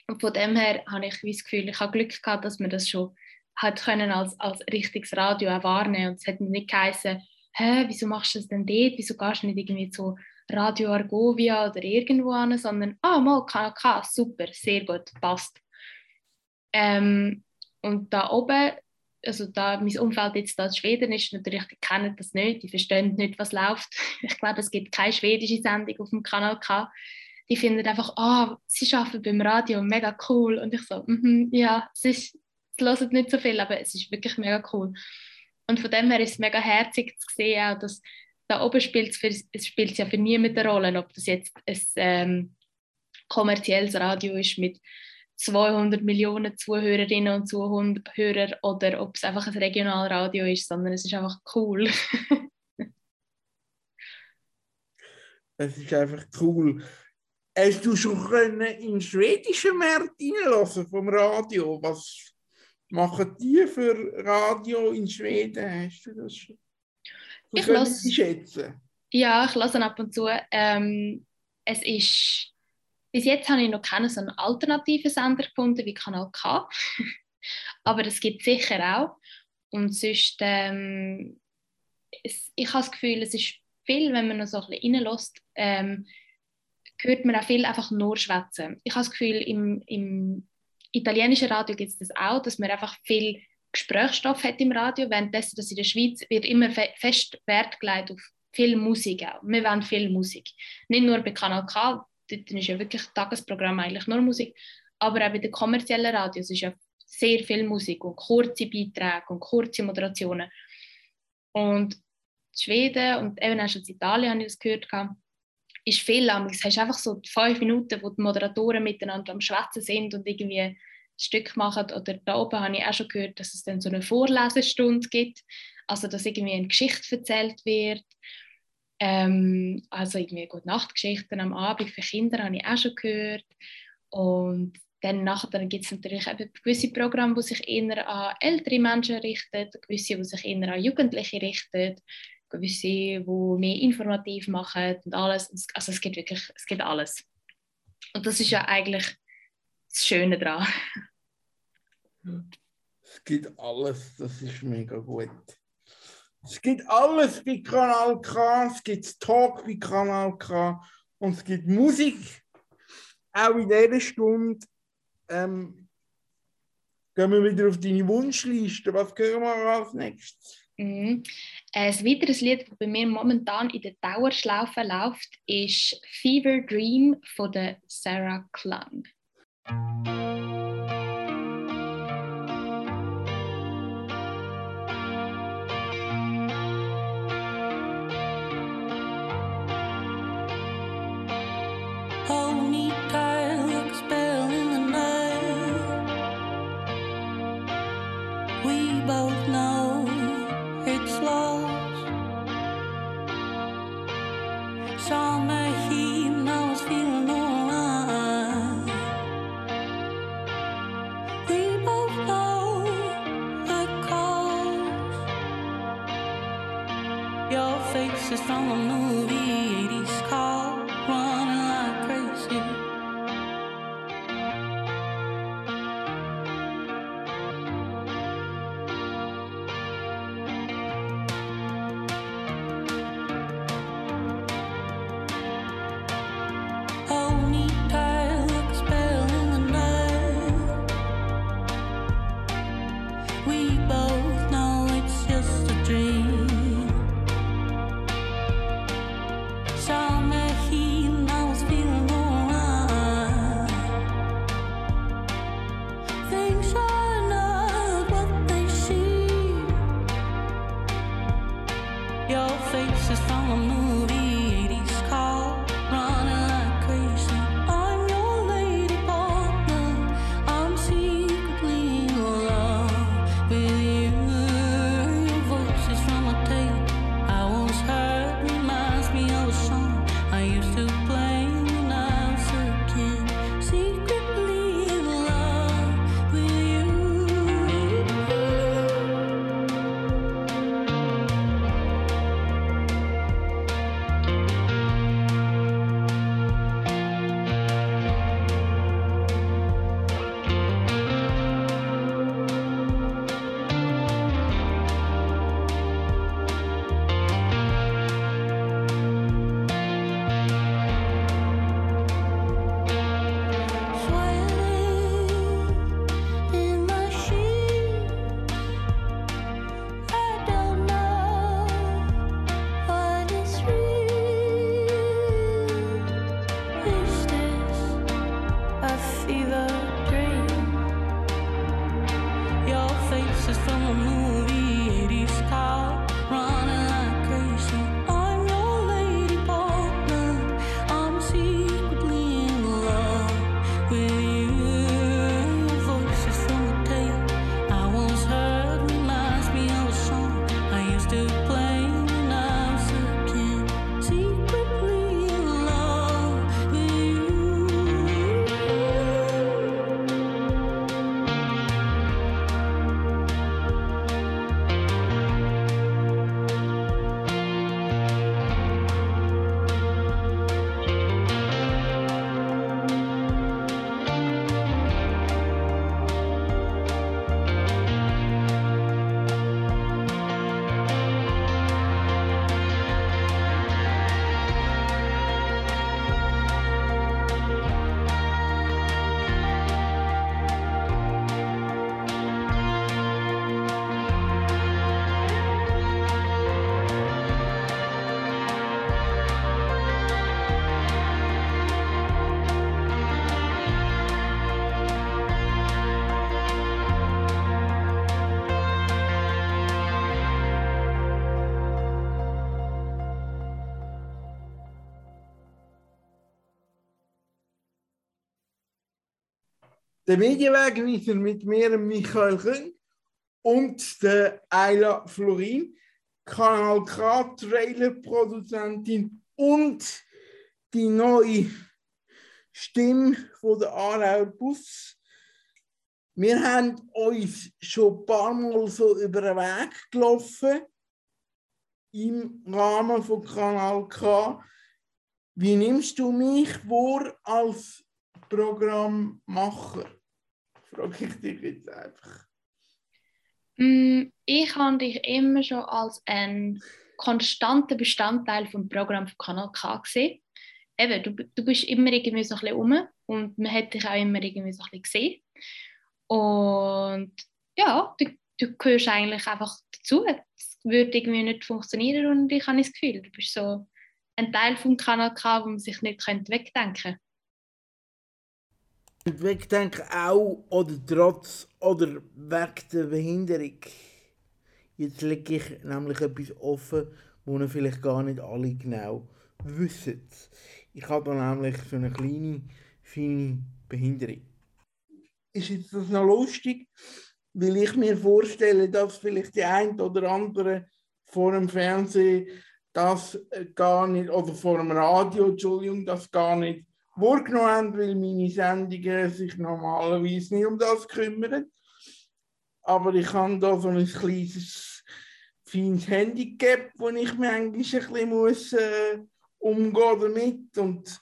Und von dem her habe ich das Gefühl, ich habe Glück gehabt, dass man das schon hat können als, als richtiges Radio auch wahrnehmen und es hat nicht geheißen, hä, wieso machst du das denn dort, wieso gehst du nicht irgendwie zu Radio Argovia oder irgendwo an, sondern, ah, mal, Kanal K, super, sehr gut, passt. Ähm, Und da oben, also da mein Umfeld jetzt da Schweden ist, natürlich, die kennen das nicht, die verstehen nicht, was läuft. Ich glaube, es gibt keine schwedische Sendung auf dem Kanal K. Die finden einfach, ah, sie arbeiten beim Radio, mega cool. Und ich so, mhm, ja, es ist, es hören nicht so viel, aber es ist wirklich mega cool. Und von dem her ist es mega herzig zu sehen, auch, dass da oben spielt es, für, es ja für niemanden eine Rolle, ob das jetzt ein ähm, kommerzielles Radio ist mit 200 Millionen Zuhörerinnen und Zuhörer oder ob es einfach ein Regionalradio ist, sondern es ist einfach cool. Es ist einfach cool. Hast du schon können in den schwedischen Markt reinlassen vom Radio? Was machen die für Radio in Schweden? Hast du das schon? So Ich können lass- Sie schätzen. Ja, ich lasse ab und zu. Ähm, es ist, bis jetzt habe ich noch keinen so einen alternativen Sender gefunden wie Kanal K. Aber es gibt sicher auch. Und sonst, ähm, es, ich habe das Gefühl, es ist viel, wenn man noch so ein bisschen reinlässt, ähm, hört man auch viel einfach nur schwätzen. Ich habe das Gefühl, im, im italienischen Radio gibt es das auch, dass man einfach viel Gesprächsstoff hat im Radio, währenddessen, dass in der Schweiz wird immer fe fest Wert gelegt auf viel Musik auch. Wir wollen viel Musik. Nicht nur bei Kanal K, dort ist ja wirklich Tagesprogramm eigentlich nur Musik, aber auch bei den kommerziellen Radios ist ja sehr viel Musik und kurze Beiträge und kurze Moderationen. Und Schweden und eben auch schon in Italien habe ich das gehört, ist viel lang. Es hast einfach so fünf Minuten, wo die Moderatoren miteinander am Schwätzen sind und irgendwie ein Stück machen. Oder da oben habe ich auch schon gehört, dass es dann so eine Vorlesestunde gibt. Also, dass irgendwie eine Geschichte erzählt wird. Ähm, also irgendwie gute Nachtgeschichten am Abend für Kinder habe ich auch schon gehört. Und dann nachher gibt es natürlich gewisse Programme, die sich eher an ältere Menschen richten, gewisse, die sich eher an Jugendliche richten, gewisse, die mehr informativ machen und alles. Es- Also es gibt wirklich, es gibt alles. Und das ist ja eigentlich das Schöne daran. Es gibt alles, das ist mega gut. Es gibt alles bei Kanal K, es gibt Talk bei Kanal K und es gibt Musik. Auch in dieser Stunde ähm, gehen wir wieder auf deine Wunschliste. Was hören wir als nächstes? Mhm. Ein weiteres Lied, das bei mir momentan in der Dauerschlaufe läuft, ist Fever Dream von Sarah Klang. Your face is from a movie, 80s car, der Medienwegweiser mit mir, Michael Küng und der Ayla Florin, Kanal K, Trailerproduzentin und die neue Stimme von der Aarauer Bus. Wir haben uns schon ein paar Mal so über den Weg gelaufen im Rahmen von Kanal K. Wie nimmst du mich vor als Programmmacher? Frage ich dich jetzt einfach. Mm, Ich habe dich immer schon als einen konstanten Bestandteil vom Programm von Kanal K gesehen. Eben, du, du bist immer irgendwie so ein bisschen rum und man hat dich auch immer irgendwie so ein bisschen gesehen. Und ja, du, du gehörst eigentlich einfach dazu. Es würde irgendwie nicht funktionieren und ich habe das Gefühl, du bist so ein Teil vom Kanal K, wo man sich nicht wegdenken könnte. Und wegdenken auch oder trotz oder wegen der Behinderung. Jetzt lege ich nämlich etwas offen, wo vielleicht gar nicht alle genau wissen. Ich habe nämlich so eine kleine, feine Behinderung. Ist jetzt das noch lustig, weil ich mir vorstelle, dass vielleicht die ein oder andere vor dem Fernsehen das äh, gar nicht, oder vor dem Radio, Entschuldigung, das gar nicht wahrgenommen haben, weil meine Sendungen sich normalerweise nicht um das kümmern. Aber ich habe da so ein kleines, feines Handicap, wo ich manchmal ein bisschen äh, umgehen damit und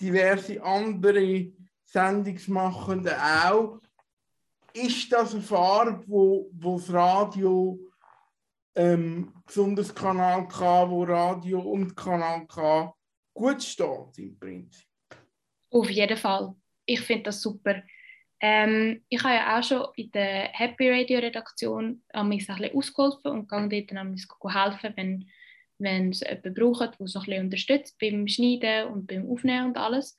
diverse andere Sendungsmachende auch. Ist das eine Farbe, wo, wo das Radio, ähm, besonders Kanal K, wo Radio und Kanal K gut steht im Prinzip? Auf jeden Fall. Ich finde das super. Ähm, ich habe ja auch schon in der Happy Radio Redaktion an mich ein bisschen ausgeholfen und gehe dort an mich helfen, wenn, wenn es jemanden braucht, der so ein bisschen unterstützt beim Schneiden und beim Aufnehmen und alles.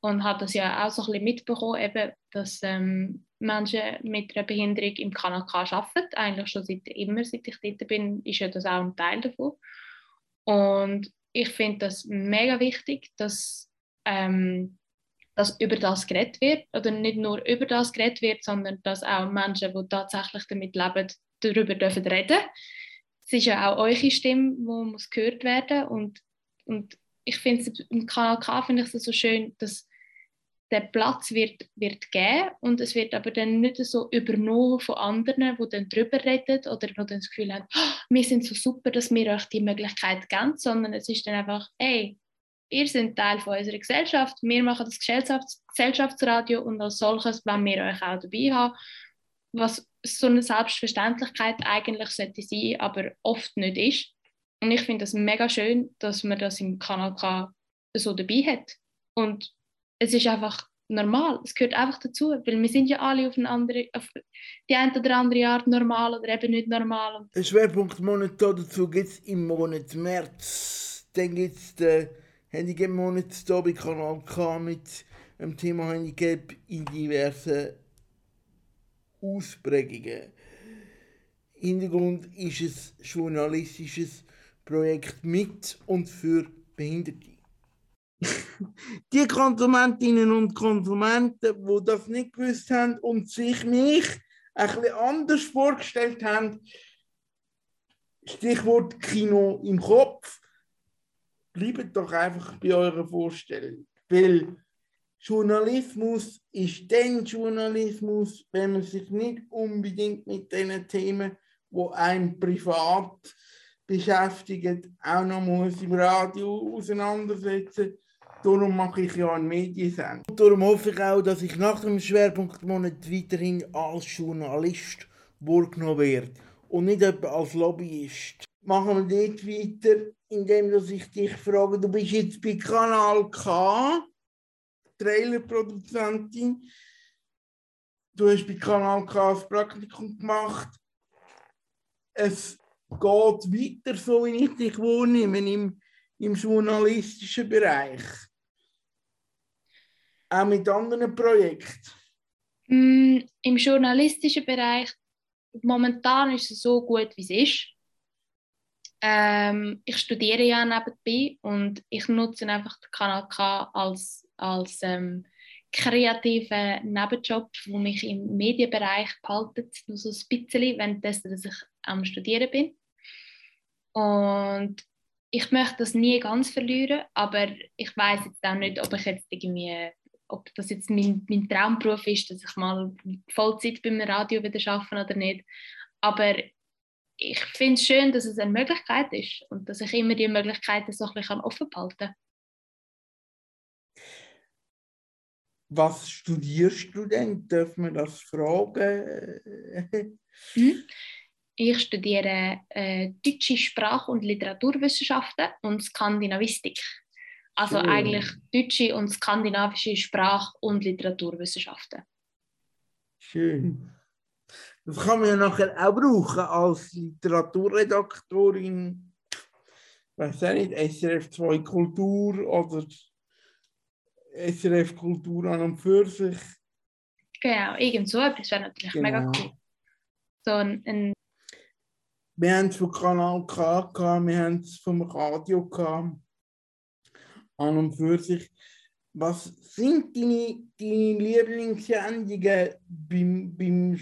Und habe das ja auch so ein bisschen mitbekommen, eben, dass ähm, Menschen mit einer Behinderung im Kanal K arbeiten. Eigentlich schon seit immer, seit ich dort bin, ist ja das auch ein Teil davon. Und ich finde das mega wichtig, dass ähm, dass über das geredet wird oder nicht nur über das geredet wird, sondern dass auch Menschen, die tatsächlich damit leben, darüber dürfen reden. Es ist ja auch eure Stimme, die muss gehört werden und, und ich finde es im Kanal K finde ich es so schön, dass der Platz wird, wird geben und es wird aber dann nicht so übernommen von anderen, die dann darüber reden oder die dann das Gefühl haben, oh, wir sind so super, dass wir euch die Möglichkeit geben, sondern es ist dann einfach, ey, ihr seid Teil von unserer Gesellschaft, wir machen das Gesellschafts Gesellschaftsradio und als solches wollen wir euch auch dabei haben, was so eine Selbstverständlichkeit eigentlich sollte sein, aber oft nicht ist. Und ich finde es mega schön, dass man das im Kanal K so dabei hat. Und es ist einfach normal, es gehört einfach dazu, weil wir sind ja alle auf, eine andere, auf die eine oder andere Art normal oder eben nicht normal. Ein Schwerpunktmonat dazu gibt es im Monat März. Dann gibt es den Handicap-Monat hier bei Kanal K mit dem Thema Handicap in diversen Ausprägungen. Hintergrund ist ein journalistisches Projekt mit und für Behinderte. Die Konsumentinnen und Konsumenten, die das nicht gewusst haben und sich mich bisschen anders vorgestellt haben, Stichwort Kino im Kopf, bleibt doch einfach bei eurer Vorstellung. Weil Journalismus ist dann Journalismus, wenn man sich nicht unbedingt mit den Themen, wo einem privat beschäftigt, auch noch muss im Radio auseinandersetzen. Darum mache ich ja einen Mediensender. Und darum hoffe ich auch, dass ich nach dem Schwerpunktmonat weiterhin als Journalist wahrgenommen werde und nicht als Lobbyist. Machen wir dort weiter, indem ich dich frage, du bist jetzt bei Kanal K, Trailerproduzentin. Du hast bei Kanal K das Praktikum gemacht. Es geht weiter, so wie ich dich wahrnehme, im, im journalistischen Bereich. Auch mit anderen Projekten. Mm, Im journalistischen Bereich, momentan ist es so gut, wie es ist. Ähm, ich studiere ja nebenbei und ich nutze einfach den Kanal K als, als ähm, kreativer Nebenjob, der mich im Medienbereich behaltet, nur so ein bisschen, währenddessen, dass ich am Studieren bin. Und ich möchte das nie ganz verlieren, aber ich weiß jetzt auch nicht, ob ich jetzt irgendwie, ob das jetzt mein, mein Traumberuf ist, dass ich mal Vollzeit beim Radio wieder arbeite oder nicht. Aber ich finde es schön, dass es eine Möglichkeit ist und dass ich immer die Möglichkeiten so ein bisschen offen behalten kann. Was studierst du denn? Darf man das fragen? Mhm. Ich studiere äh, deutsche Sprach- und Literaturwissenschaften und Skandinavistik. Also Schön. eigentlich deutsche und skandinavische Sprach- und Literaturwissenschaften. Schön. Das kann man ja nachher auch brauchen als Literaturredaktorin. Weiß auch nicht, SRF 2 Kultur oder SRF Kultur an und für sich. Genau, irgend so etwas wäre natürlich mega Genau. cool. So ein, ein Wir haben es vom Kanal K, wir haben es vom Radio gehabt. An und für sich. Was sind deine, deine Lieblingssendungen beim, beim,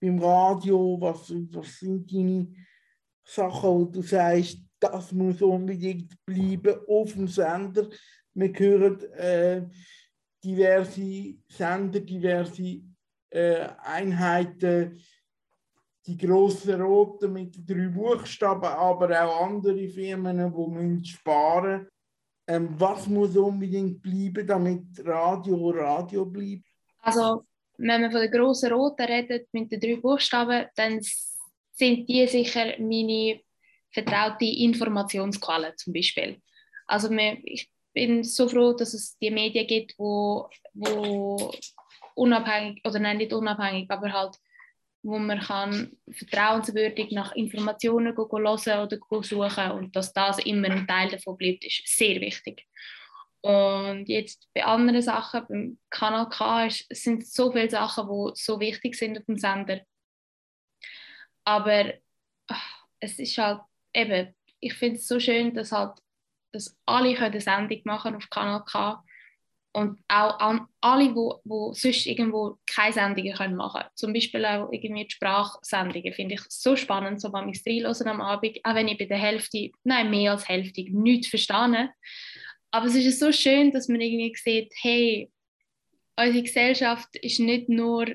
beim Radio? Was, was sind deine Sachen, wo du sagst, das muss unbedingt bleiben auf dem Sender? Wir hören äh, diverse Sender, diverse äh, Einheiten die grossen Roten mit drei Buchstaben, aber auch andere Firmen, die müssen sparen ähm, Was muss unbedingt bleiben, damit Radio Radio bleibt? Also, wenn man von der grossen Roten redet mit den drei Buchstaben, dann sind die sicher meine vertraute Informationsquellen zum Beispiel. Also ich bin so froh, dass es die Medien gibt, wo, wo unabhängig, oder nein, nicht unabhängig, aber halt, wo man kann vertrauenswürdig nach Informationen hören oder suchen und dass das immer ein Teil davon bleibt, ist sehr wichtig. Und jetzt bei anderen Sachen, beim Kanal K, ist, es sind so viele Sachen, die so wichtig sind auf dem Sender. Aber ach, es ist halt eben, ich finde es so schön, dass halt dass alle eine Sendung machen auf Kanal K und auch an alle, wo, wo sonst irgendwo keine Sendungen können machen Zum Beispiel auch irgendwie die Sprachsendungen finde ich so spannend, so mich reinhören am Abend, auch wenn ich bei der Hälfte, nein, mehr als Hälfte, nichts verstehe. Aber es ist so schön, dass man irgendwie sieht, hey, unsere Gesellschaft ist nicht nur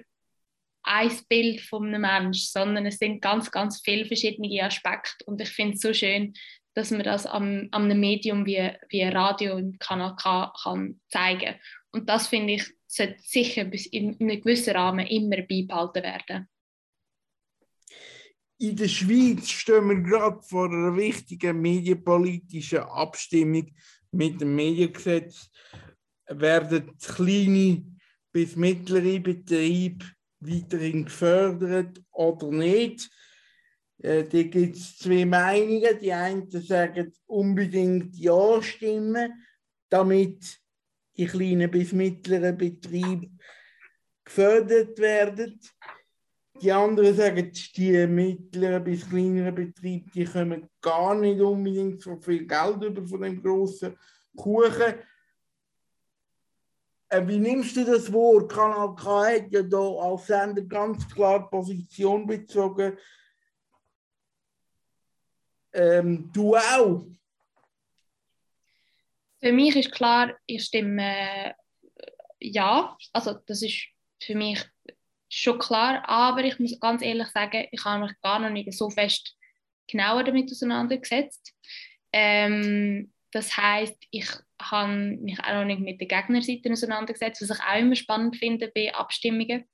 ein Bild von einem Menschen, sondern es sind ganz, ganz viele verschiedene Aspekte. Und ich finde es so schön, dass man das am, am einem Medium wie, wie Radio und Kanal K kann zeigen Und das finde ich, sollte sicher bis in, in einem gewissen Rahmen immer beibehalten werden. In der Schweiz stehen wir gerade vor einer wichtigen medienpolitischen Abstimmung mit dem Mediengesetz. Werden kleine bis mittlere Betriebe weiterhin gefördert oder nicht? Äh, da gibt es zwei Meinungen. Die einen sagen unbedingt Ja stimmen, damit die kleinen bis mittleren Betriebe gefördert werden. Die anderen sagen, die mittleren bis kleineren Betriebe, die kommen gar nicht unbedingt so viel Geld über von dem grossen Kuchen. Äh, wie nimmst du das Wort? Kanal K hat ja da als Sender ganz klar Position bezogen. Ähm, du auch. Für mich ist klar, ich stimme äh, ja. Also das ist für mich schon klar, aber ich muss ganz ehrlich sagen, ich habe mich gar noch nicht so fest genauer damit auseinandergesetzt. Ähm, das heißt, ich habe mich auch noch nicht mit der Gegnerseite auseinandergesetzt, was ich auch immer spannend finde bei Abstimmungen.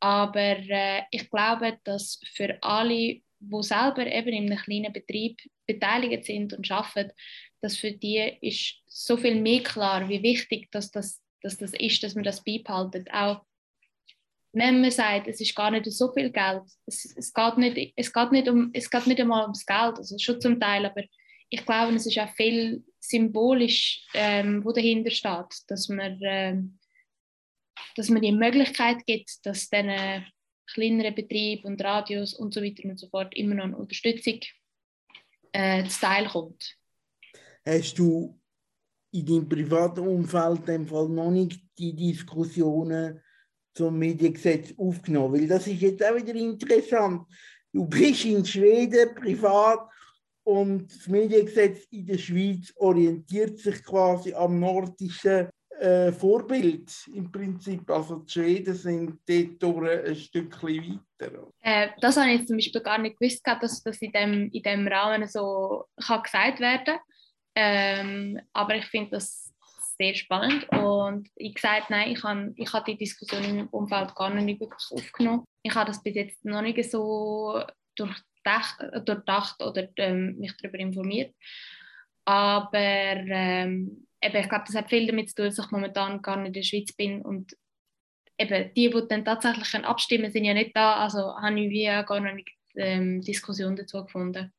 Aber äh, ich glaube, dass für alle, die selber eben in einem kleinen Betrieb beteiligt sind und arbeiten, dass für die ist so viel mehr klar, wie wichtig dass das, dass das ist, dass man das beibehaltet. Auch wenn man sagt, es ist gar nicht so viel Geld, es, es, geht, nicht, es, geht, nicht um, es geht nicht einmal ums Geld, also schon zum Teil, aber ich glaube, es ist auch viel symbolisch, ähm, wo dahinter steht, dass man, ähm, dass man die Möglichkeit gibt, dass diesen kleineren Betrieben und Radios und so weiter und so fort immer noch eine Unterstützung äh, Teil kommt. Hast du in deinem privaten Umfeld dem Fall noch nicht die Diskussionen zum Mediengesetz aufgenommen? Weil das ist jetzt auch wieder interessant. Du bist in Schweden privat und das Mediengesetz in der Schweiz orientiert sich quasi am nordischen äh, Vorbild im Prinzip. Also die Schweden sind dort ein Stückchen weiter. Äh, das habe ich jetzt zum Beispiel gar nicht gewusst, dass das in dem, in dem Rahmen so kann gesagt werden ähm, Aber ich finde das sehr spannend und ich gesagt, nein, ich habe ich hab die Diskussion im Umfeld gar nicht wirklich aufgenommen. Ich habe das bis jetzt noch nicht so durchdacht, durchdacht oder ähm, mich darüber informiert. Aber ähm, eben, ich glaube, das hat viel damit zu tun, dass ich momentan gar nicht in der Schweiz bin und eben die, die dann tatsächlich abstimmen können, sind ja nicht da, also habe ich wie gar noch nicht ähm, Diskussion dazu gefunden.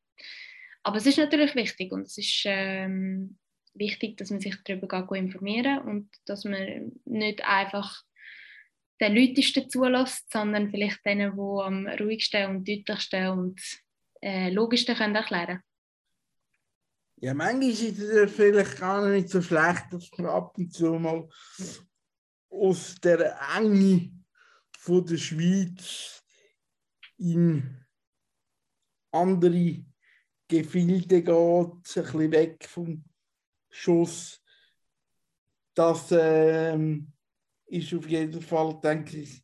Aber es ist natürlich wichtig und es ist ähm, wichtig, dass man sich darüber informieren und dass man nicht einfach den Leuten zulässt, sondern vielleicht denen, die am ruhigsten und deutlichsten und äh, logischsten können erklären können. Ja, manchmal ist es vielleicht gar nicht so schlecht, dass man ab und zu mal aus der Enge von der Schweiz in andere Gefilde geht, ein bisschen weg vom Schuss. Das ähm, ist auf jeden Fall, denke ich,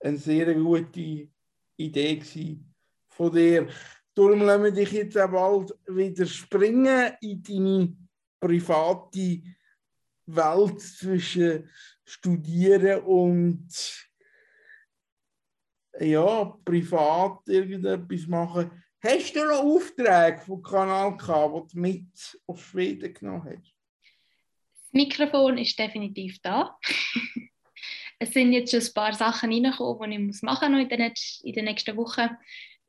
eine sehr gute Idee von dir. Darum lassen wir dich jetzt auch bald wieder springen in deine private Welt zwischen Studieren und ja, privat irgendetwas machen. Hast du noch Aufträge vom Kanal gehabt, die du mit auf Schweden genommen hast? Das Mikrofon ist definitiv da. es sind jetzt schon ein paar Sachen reingekommen, die ich machen muss in den nächsten Wochen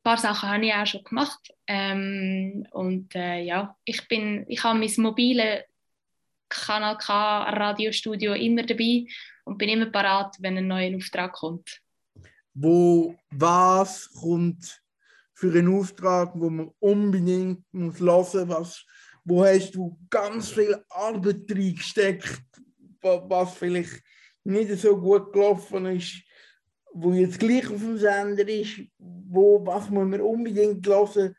paar Sachen habe ich auch schon gemacht. Ähm, und äh, ja, ich, bin, ich habe mein mobile Kanal K Radiostudio immer dabei und bin immer parat, wenn ein neuer Auftrag kommt. Wo was kommt für einen Auftrag, wo man unbedingt muss hören muss? Wo hast du ganz viel Arbeit reingesteckt, was vielleicht nicht so gut gelaufen ist? Wo jetzt gleich auf dem Sender ist, wo, was muss man unbedingt hören,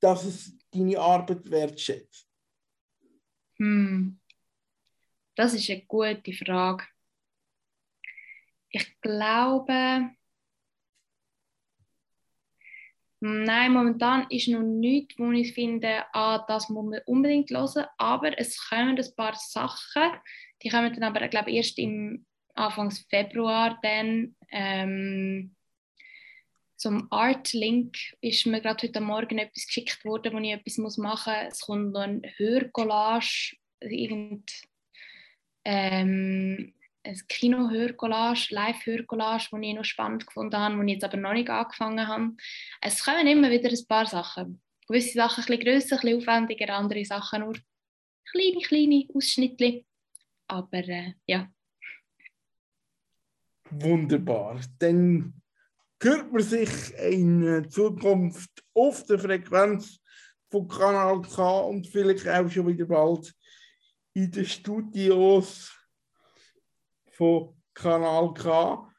dass es deine Arbeit wertschätzt? Hm. Das ist eine gute Frage. Ich glaube, Nein, momentan ist noch nichts, wo ich finde, ah, das muss man unbedingt hören. Aber es kommen ein paar Sachen, die kommen dann aber, glaube ich, erst im Anfangs Februar dann ähm, zum Artlink ist mir gerade heute Morgen etwas geschickt worden, wo ich etwas muss machen muss. Es kommt noch ein Hörcollage, irgend, ähm, ein Kino-Hörcollage, Live-Hörcollage, das ich noch spannend gefunden habe, wo ich jetzt aber noch nicht angefangen habe. Es kommen immer wieder ein paar Sachen. Gewisse Sachen ein bisschen grösser, ein bisschen aufwendiger, andere Sachen nur kleine, kleine Ausschnitte. Aber äh, ja, Wunderbar. Dann hört man sich in Zukunft auf der Frequenz von Kanal K und vielleicht auch schon wieder bald in den Studios von Kanal K.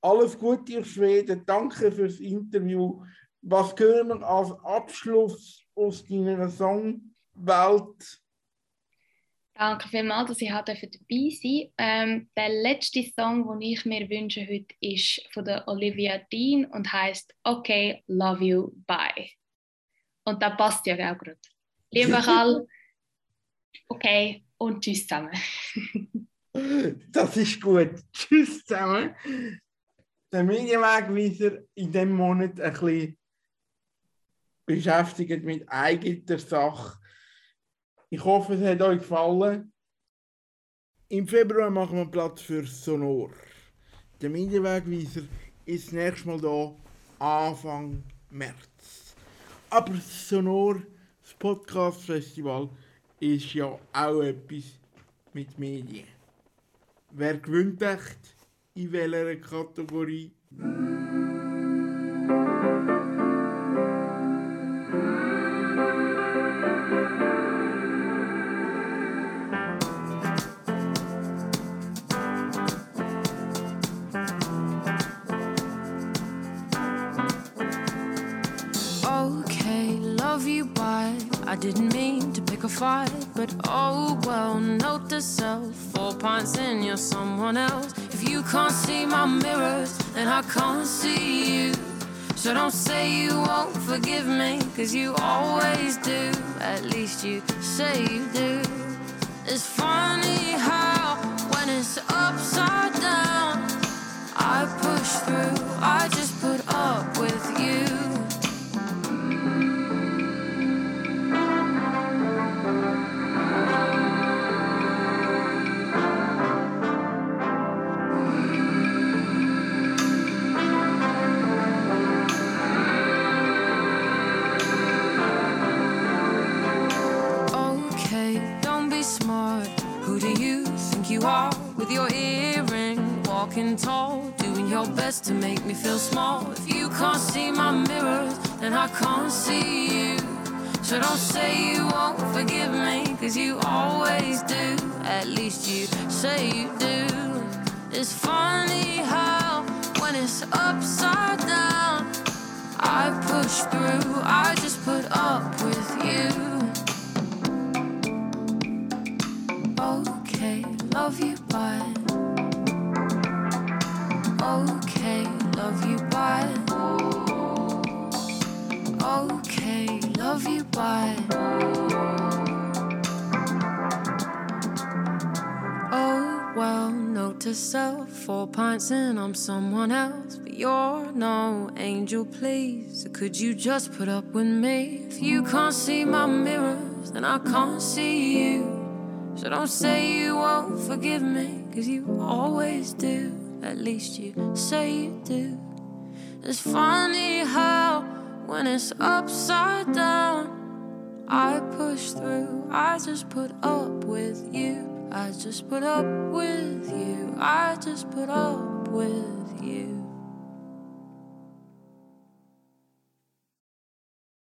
Alles Gute auf Schweden. Danke fürs Interview. Was können wir als Abschluss aus deiner Songwelt Danke vielmals, dass ich dabei sein ähm, Der letzte Song, den ich mir wünsche heute, ist von der Olivia Dean und heißt Okay, Love You, Bye. Und da passt ja auch gerade. Lieber Karl, okay und tschüss zusammen. das ist gut. Tschüss zusammen. Der Medienwegweiser in diesem Monat ein bisschen beschäftigt mit eigener Sache ich hoffe, es hat euch gefallen. Im Februar machen wir Platz für Sonor. Der Medienwegweiser ist das nächste Mal da, Anfang März. Aber Sonor, das Podcast-Festival, ist ja auch etwas mit Medien. Wer gewinnt echt? In welcher Kategorie? Note to self. Four pints in, you're someone else. If you can't see my mirrors, then I can't see you. So don't say you won't forgive me, cause you always do. At least you say you do. It's funny how, when it's feel small. If you can't see my mirrors, then I can't see you. So don't say you won't forgive me, cause you always do. At least you say you do. It's funny how, when it's upside down, I push through, I just put up with you. Note to self, four pints in, I'm someone else. But you're no angel, please. So could you just put up with me? If you can't see my mirrors, then I can't see you. So don't say you won't forgive me, cause you always do. At least you say you do. It's funny how, when it's upside down, I push through. I just put up with you. I just put up with you. I just put up with.